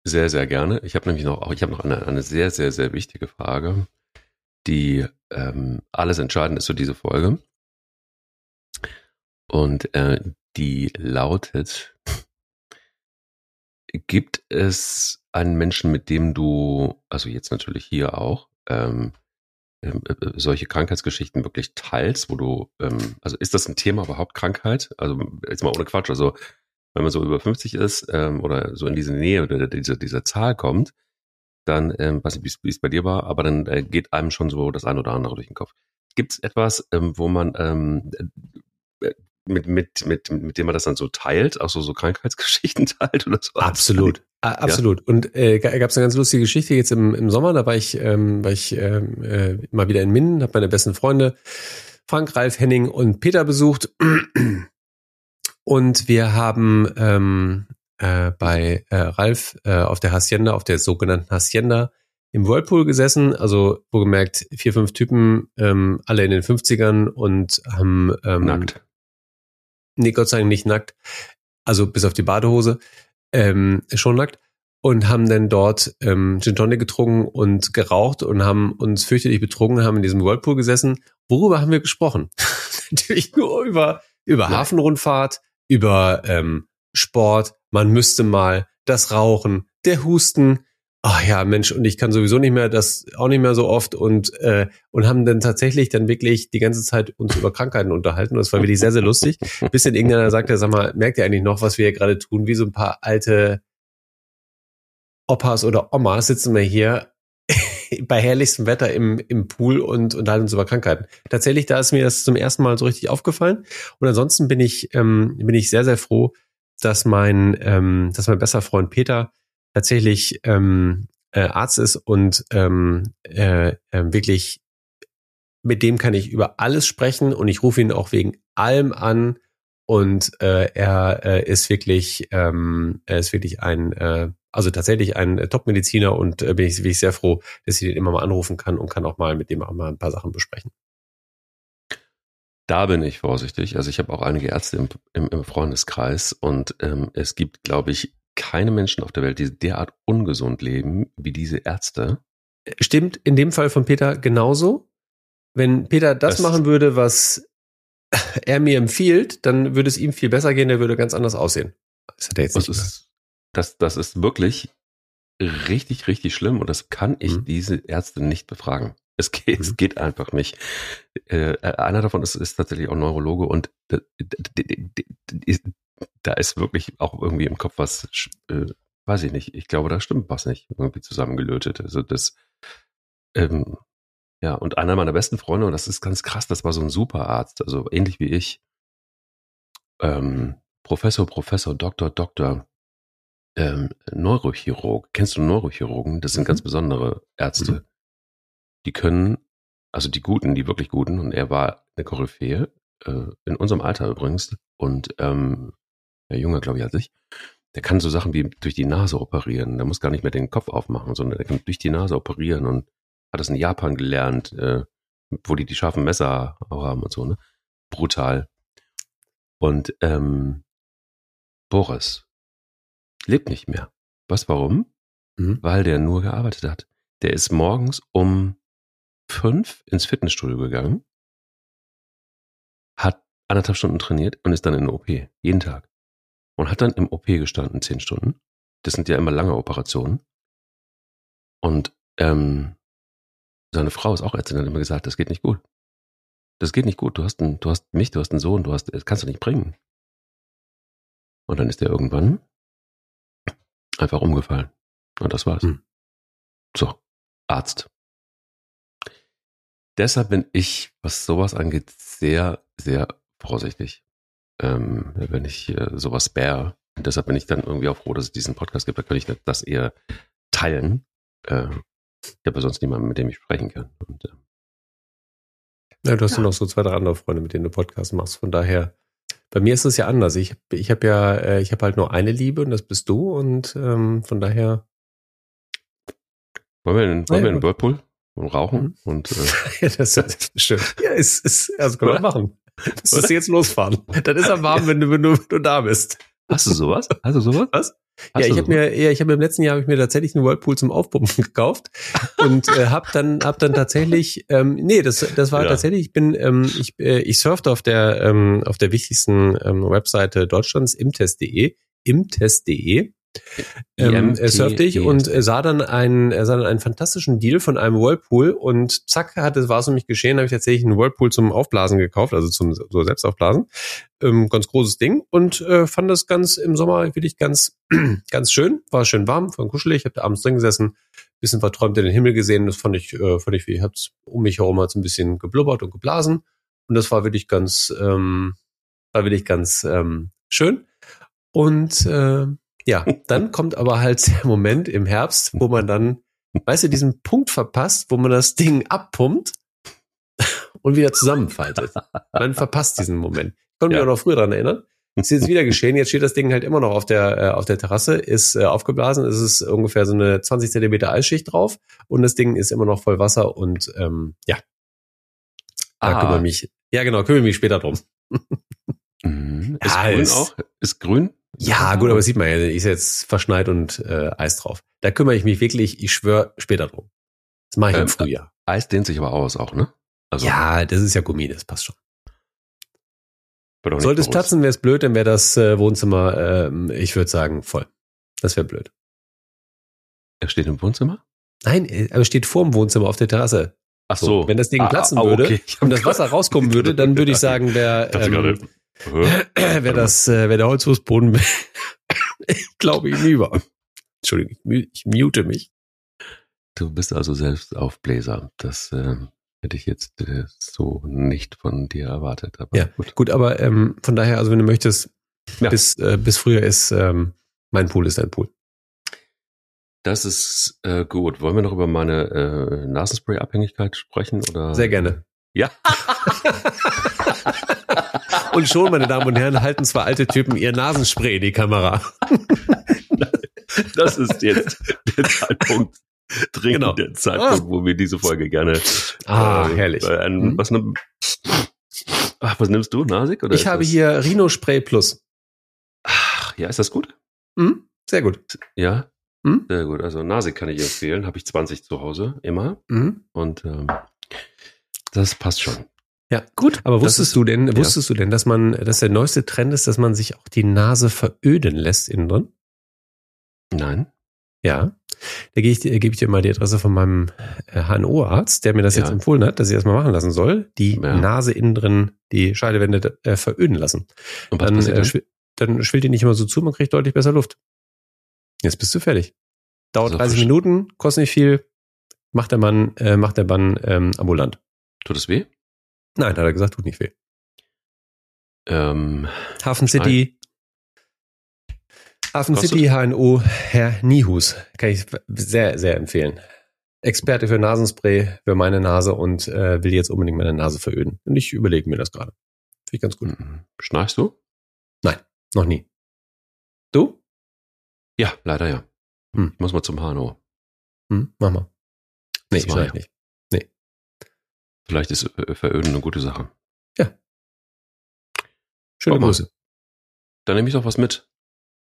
Sehr, sehr gerne. Ich habe nämlich noch, ich habe noch eine, eine sehr, sehr, sehr wichtige Frage, die ähm, alles entscheidend ist für diese Folge. Und äh, die lautet, gibt es einen Menschen, mit dem du, also jetzt natürlich hier auch, ähm, ähm, äh, äh, solche Krankheitsgeschichten wirklich teilst, wo du, ähm, also ist das ein Thema überhaupt Krankheit? Also jetzt mal ohne Quatsch, also wenn man so über 50 ist ähm, oder so in diese Nähe oder dieser, dieser Zahl kommt, dann, ähm, weiß nicht, wie es bei dir war, aber dann äh, geht einem schon so das ein oder andere durch den Kopf. Gibt es etwas, ähm, wo man ähm, äh, mit, mit, mit, mit dem man das dann so teilt, auch so, so Krankheitsgeschichten teilt oder so? Absolut. Absolut. Ja. Und äh, gab es eine ganz lustige Geschichte jetzt im, im Sommer, da war ich, ähm, war ich ähm, äh, mal wieder in Minden, habe meine besten Freunde Frank, Ralf, Henning und Peter besucht. Und wir haben ähm, äh, bei äh, Ralf äh, auf der Hacienda, auf der sogenannten Hacienda, im Whirlpool gesessen, also wo gemerkt, vier, fünf Typen, ähm, alle in den 50ern und haben ähm, nackt. Nee, Gott sei Dank nicht nackt. Also bis auf die Badehose ähm, schon nackt und haben dann dort ähm, Gin Tonic getrunken und geraucht und haben uns fürchterlich betrunken, haben in diesem Whirlpool gesessen. Worüber haben wir gesprochen? Natürlich nur über, über Hafenrundfahrt, über ähm, Sport, man müsste mal, das Rauchen, der Husten ach ja, Mensch, und ich kann sowieso nicht mehr, das auch nicht mehr so oft und, äh, und haben dann tatsächlich dann wirklich die ganze Zeit uns über Krankheiten unterhalten. Und das war wirklich sehr, sehr lustig. Bis dann irgendeiner sagte, sag mal, merkt ihr eigentlich noch, was wir hier gerade tun? Wie so ein paar alte Opas oder Omas sitzen wir hier bei herrlichstem Wetter im, im Pool und unterhalten uns über Krankheiten. Tatsächlich, da ist mir das zum ersten Mal so richtig aufgefallen. Und ansonsten bin ich, ähm, bin ich sehr, sehr froh, dass mein, ähm, dass mein bester Freund Peter tatsächlich ähm, äh, Arzt ist und ähm, äh, äh, wirklich mit dem kann ich über alles sprechen und ich rufe ihn auch wegen allem an und äh, er äh, ist wirklich ähm, er ist wirklich ein äh, also tatsächlich ein Top-Mediziner und äh, bin ich wirklich sehr froh, dass ich den immer mal anrufen kann und kann auch mal mit dem auch mal ein paar Sachen besprechen. Da bin ich vorsichtig. Also ich habe auch einige Ärzte im, im, im Freundeskreis und ähm, es gibt, glaube ich, keine Menschen auf der Welt, die derart ungesund leben wie diese Ärzte. Stimmt in dem Fall von Peter genauso. Wenn Peter das, das machen würde, was er mir empfiehlt, dann würde es ihm viel besser gehen, der würde ganz anders aussehen. Das hat er jetzt nicht das ist, das, das ist wirklich richtig, richtig schlimm und das kann ich mhm. diese Ärzte nicht befragen. Es geht, mhm. es geht einfach nicht. Äh, einer davon ist, ist tatsächlich auch Neurologe und da ist wirklich auch irgendwie im Kopf was, äh, weiß ich nicht. Ich glaube, da stimmt was nicht irgendwie zusammengelötet. Also das, ähm, ja, und einer meiner besten Freunde, und das ist ganz krass, das war so ein Superarzt, also ähnlich wie ich, ähm, Professor, Professor, Doktor, Doktor, ähm, Neurochirurg. Kennst du Neurochirurgen? Das sind mhm. ganz besondere Ärzte. Mhm. Die können, also die Guten, die wirklich Guten, und er war eine Koryphäe, äh, in unserem Alter übrigens, und ähm, der Junge, glaube ich, als ich, der kann so Sachen wie durch die Nase operieren. Der muss gar nicht mehr den Kopf aufmachen, sondern der kann durch die Nase operieren und hat das in Japan gelernt, äh, wo die die scharfen Messer auch haben und so, ne? Brutal. Und ähm, Boris lebt nicht mehr. Was, warum? Mhm. Weil der nur gearbeitet hat. Der ist morgens um fünf ins Fitnessstudio gegangen, hat anderthalb Stunden trainiert und ist dann in der OP. Jeden Tag und hat dann im OP gestanden, zehn Stunden. Das sind ja immer lange Operationen. Und ähm, seine Frau ist auch Ärztin, hat immer gesagt, das geht nicht gut. Das geht nicht gut. Du hast, einen, du hast mich, du hast einen Sohn, du hast, das kannst du nicht bringen. Und dann ist er irgendwann einfach umgefallen. Und das war's. Hm. So, Arzt. Deshalb bin ich, was sowas angeht, sehr, sehr vorsichtig ähm, wenn ich äh, sowas spare. Und deshalb bin ich dann irgendwie auch froh, dass es diesen Podcast gibt. Da kann ich das eher teilen. Äh, ich habe ja sonst niemanden, mit dem ich sprechen kann. Und, äh, ja, du hast ja noch so zwei, drei andere Freunde, mit denen du Podcast machst. Von daher, bei mir ist es ja anders. Ich, ich habe ja, äh, ich habe halt nur eine Liebe und das bist du. Und ähm, von daher. Wollen wir in, wollen wir in Whirlpool und rauchen? Mhm. Und, äh, ja, das ist schön. Ja, ist, ist, also können wir machen. Das ist jetzt losfahren. Dann ist er warm, wenn du, wenn du, wenn du da bist. Hast du sowas? Hast du sowas? Was? Hast ja, ich habe mir, ja, ich habe im letzten Jahr habe ich mir tatsächlich einen Whirlpool zum Aufpumpen gekauft und äh, habe dann, hab dann tatsächlich, ähm, nee, das, das war ja. tatsächlich, ich bin, ähm, ich, äh, ich surfte auf der, ähm, auf der wichtigsten ähm, Webseite Deutschlands, imtest.de, imtest.de ähm, er surfte ich und sah dann einen, er sah dann einen fantastischen Deal von einem Whirlpool und zack, hat es war es nämlich geschehen, habe ich tatsächlich einen Whirlpool zum Aufblasen gekauft, also zum so Selbstaufblasen. Ähm, ganz großes Ding und äh, fand das ganz im Sommer wirklich ganz, ganz schön. War schön warm, war kuschelig, habe da abends drin gesessen, bisschen verträumt in den Himmel gesehen, das fand ich, äh, fand ich, wie, ich hab's um mich herum hat's ein bisschen geblubbert und geblasen und das war wirklich ganz, ähm, war wirklich ganz ähm, schön. Und äh, ja, dann kommt aber halt der Moment im Herbst, wo man dann, weißt du, diesen Punkt verpasst, wo man das Ding abpumpt und wieder zusammenfaltet. Man verpasst diesen Moment. Ich konnte mich auch noch früher dran erinnern. Ist jetzt wieder geschehen. Jetzt steht das Ding halt immer noch auf der, äh, auf der Terrasse, ist äh, aufgeblasen. Es ist ungefähr so eine 20 Zentimeter Eisschicht drauf und das Ding ist immer noch voll Wasser und ähm, ja. Da ah. kümmere mich. Ja, genau, kümmere mich später drum. Mhm. Ist ja, grün ist, auch? Ist grün? Ja, gut, aber sieht man ja, ist jetzt verschneit und äh, Eis drauf. Da kümmere ich mich wirklich, ich schwöre, später drum. Das mache ich ähm, im Frühjahr. Eis dehnt sich aber aus auch, ne? Also, ja, das ist ja Gummi, das passt schon. Sollte es platzen, wäre es blöd, dann wäre das äh, Wohnzimmer, äh, ich würde sagen, voll. Das wäre blöd. Er steht im Wohnzimmer? Nein, äh, aber steht vorm Wohnzimmer auf der Terrasse. Ach so. Wenn das Ding Ah, platzen ah, würde okay. Hab und das Wasser rauskommen würde, dann würde ich sagen, der, ähm, wäre das, äh, wäre der Holzfußboden, ich glaube, hinüber. Entschuldigung, ich mu- ich mute mich. Du bist also selbst Aufbläser. Das äh, hätte ich jetzt äh, so nicht von dir erwartet. Aber Ja. gut. Gut, aber ähm, von daher, also wenn du möchtest, Ja. bis, äh, bis früher ist, ähm, mein Pool ist dein Pool. Das ist äh, gut. Wollen wir noch über meine äh, Nasenspray-Abhängigkeit sprechen? Oder? Sehr gerne. Ja. Und schon, meine Damen und Herren, halten zwei alte Typen ihr Nasenspray in die Kamera. Das ist jetzt der Zeitpunkt, dringend Genau. der Zeitpunkt, wo wir diese Folge gerne. Ah, äh, herrlich. Äh, ein, Mhm. was, nimm, ach, was nimmst du, Nasik? Oder Ich habe das, hier Rhino Spray Plus. Ach, ja, ist das gut? Hm? Sehr gut. Ja. Hm? Sehr gut. Also Nasik kann ich empfehlen. Habe ich 20 zu Hause immer. Mhm. Und ähm, das passt schon. Ja, gut. Aber wusstest ist- du denn, ja. wusstest du denn, dass man, dass der neueste Trend ist, dass man sich auch die Nase veröden lässt innen drin? Nein. Ja. Da gebe ich, dir- gebe ich dir mal die Adresse von meinem äh, HNO-Arzt, der mir das Ja. jetzt empfohlen hat, dass ich das mal machen lassen soll. Die Ja. Nase innen drin, die Scheidewände äh, veröden lassen. Und was Dann, passiert äh, dann? schw- dann schwillt die nicht immer so zu, man kriegt deutlich besser Luft. Jetzt bist du fertig. Dauert So 30 versch- Minuten, kostet nicht viel, macht der Mann, äh, macht der Mann ähm, ambulant. Tut es weh? Nein, hat er gesagt, tut nicht weh. Ähm, Hafen City. Hafen Kostet? City HNO, Herr Nihus. Kann ich sehr, sehr empfehlen. Experte für Nasenspray für meine Nase und äh, will jetzt unbedingt meine Nase veröden. Und ich überlege mir das gerade. Finde ich ganz gut. mhm. schnarchst du? Noch nie. Du? Ja, leider ja. Hm. Ich muss mal zum HNO. Hm, mach mal. Nee, Das war schnarch ja. nicht. Vielleicht ist äh, Veröden eine gute Sache. Schöne Guck mal. Grüße. Dann nehme ich noch was mit.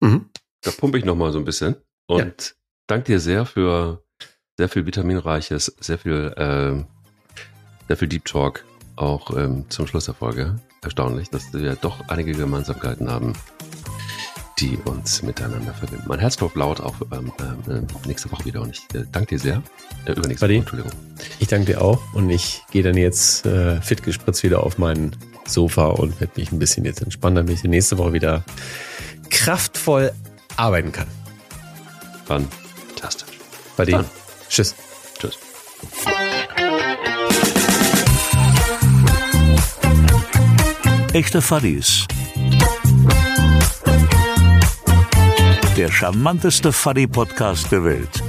Mhm. Da pumpe ich noch mal so ein bisschen. Und danke dir sehr für sehr viel vitaminreiches, sehr viel, ähm, sehr viel Deep Talk auch ähm, zum Schluss der Folge. Erstaunlich, dass wir doch einige Gemeinsamkeiten haben, die uns miteinander verbinden. Mein Herz klopft laut auf ähm, ähm, nächste Woche wieder und ich äh, danke dir sehr. Äh, übernächste. Woche, Entschuldigung. Ich danke dir auch und ich gehe dann jetzt äh, fit gespritzt wieder auf mein Sofa und werde mich ein bisschen jetzt entspannen, damit ich nächste Woche wieder kraftvoll arbeiten kann. Fantastisch. Bei dir. Tschüss. Tschüss. Echte Fuddies. Der charmanteste Fuddy-Podcast der Welt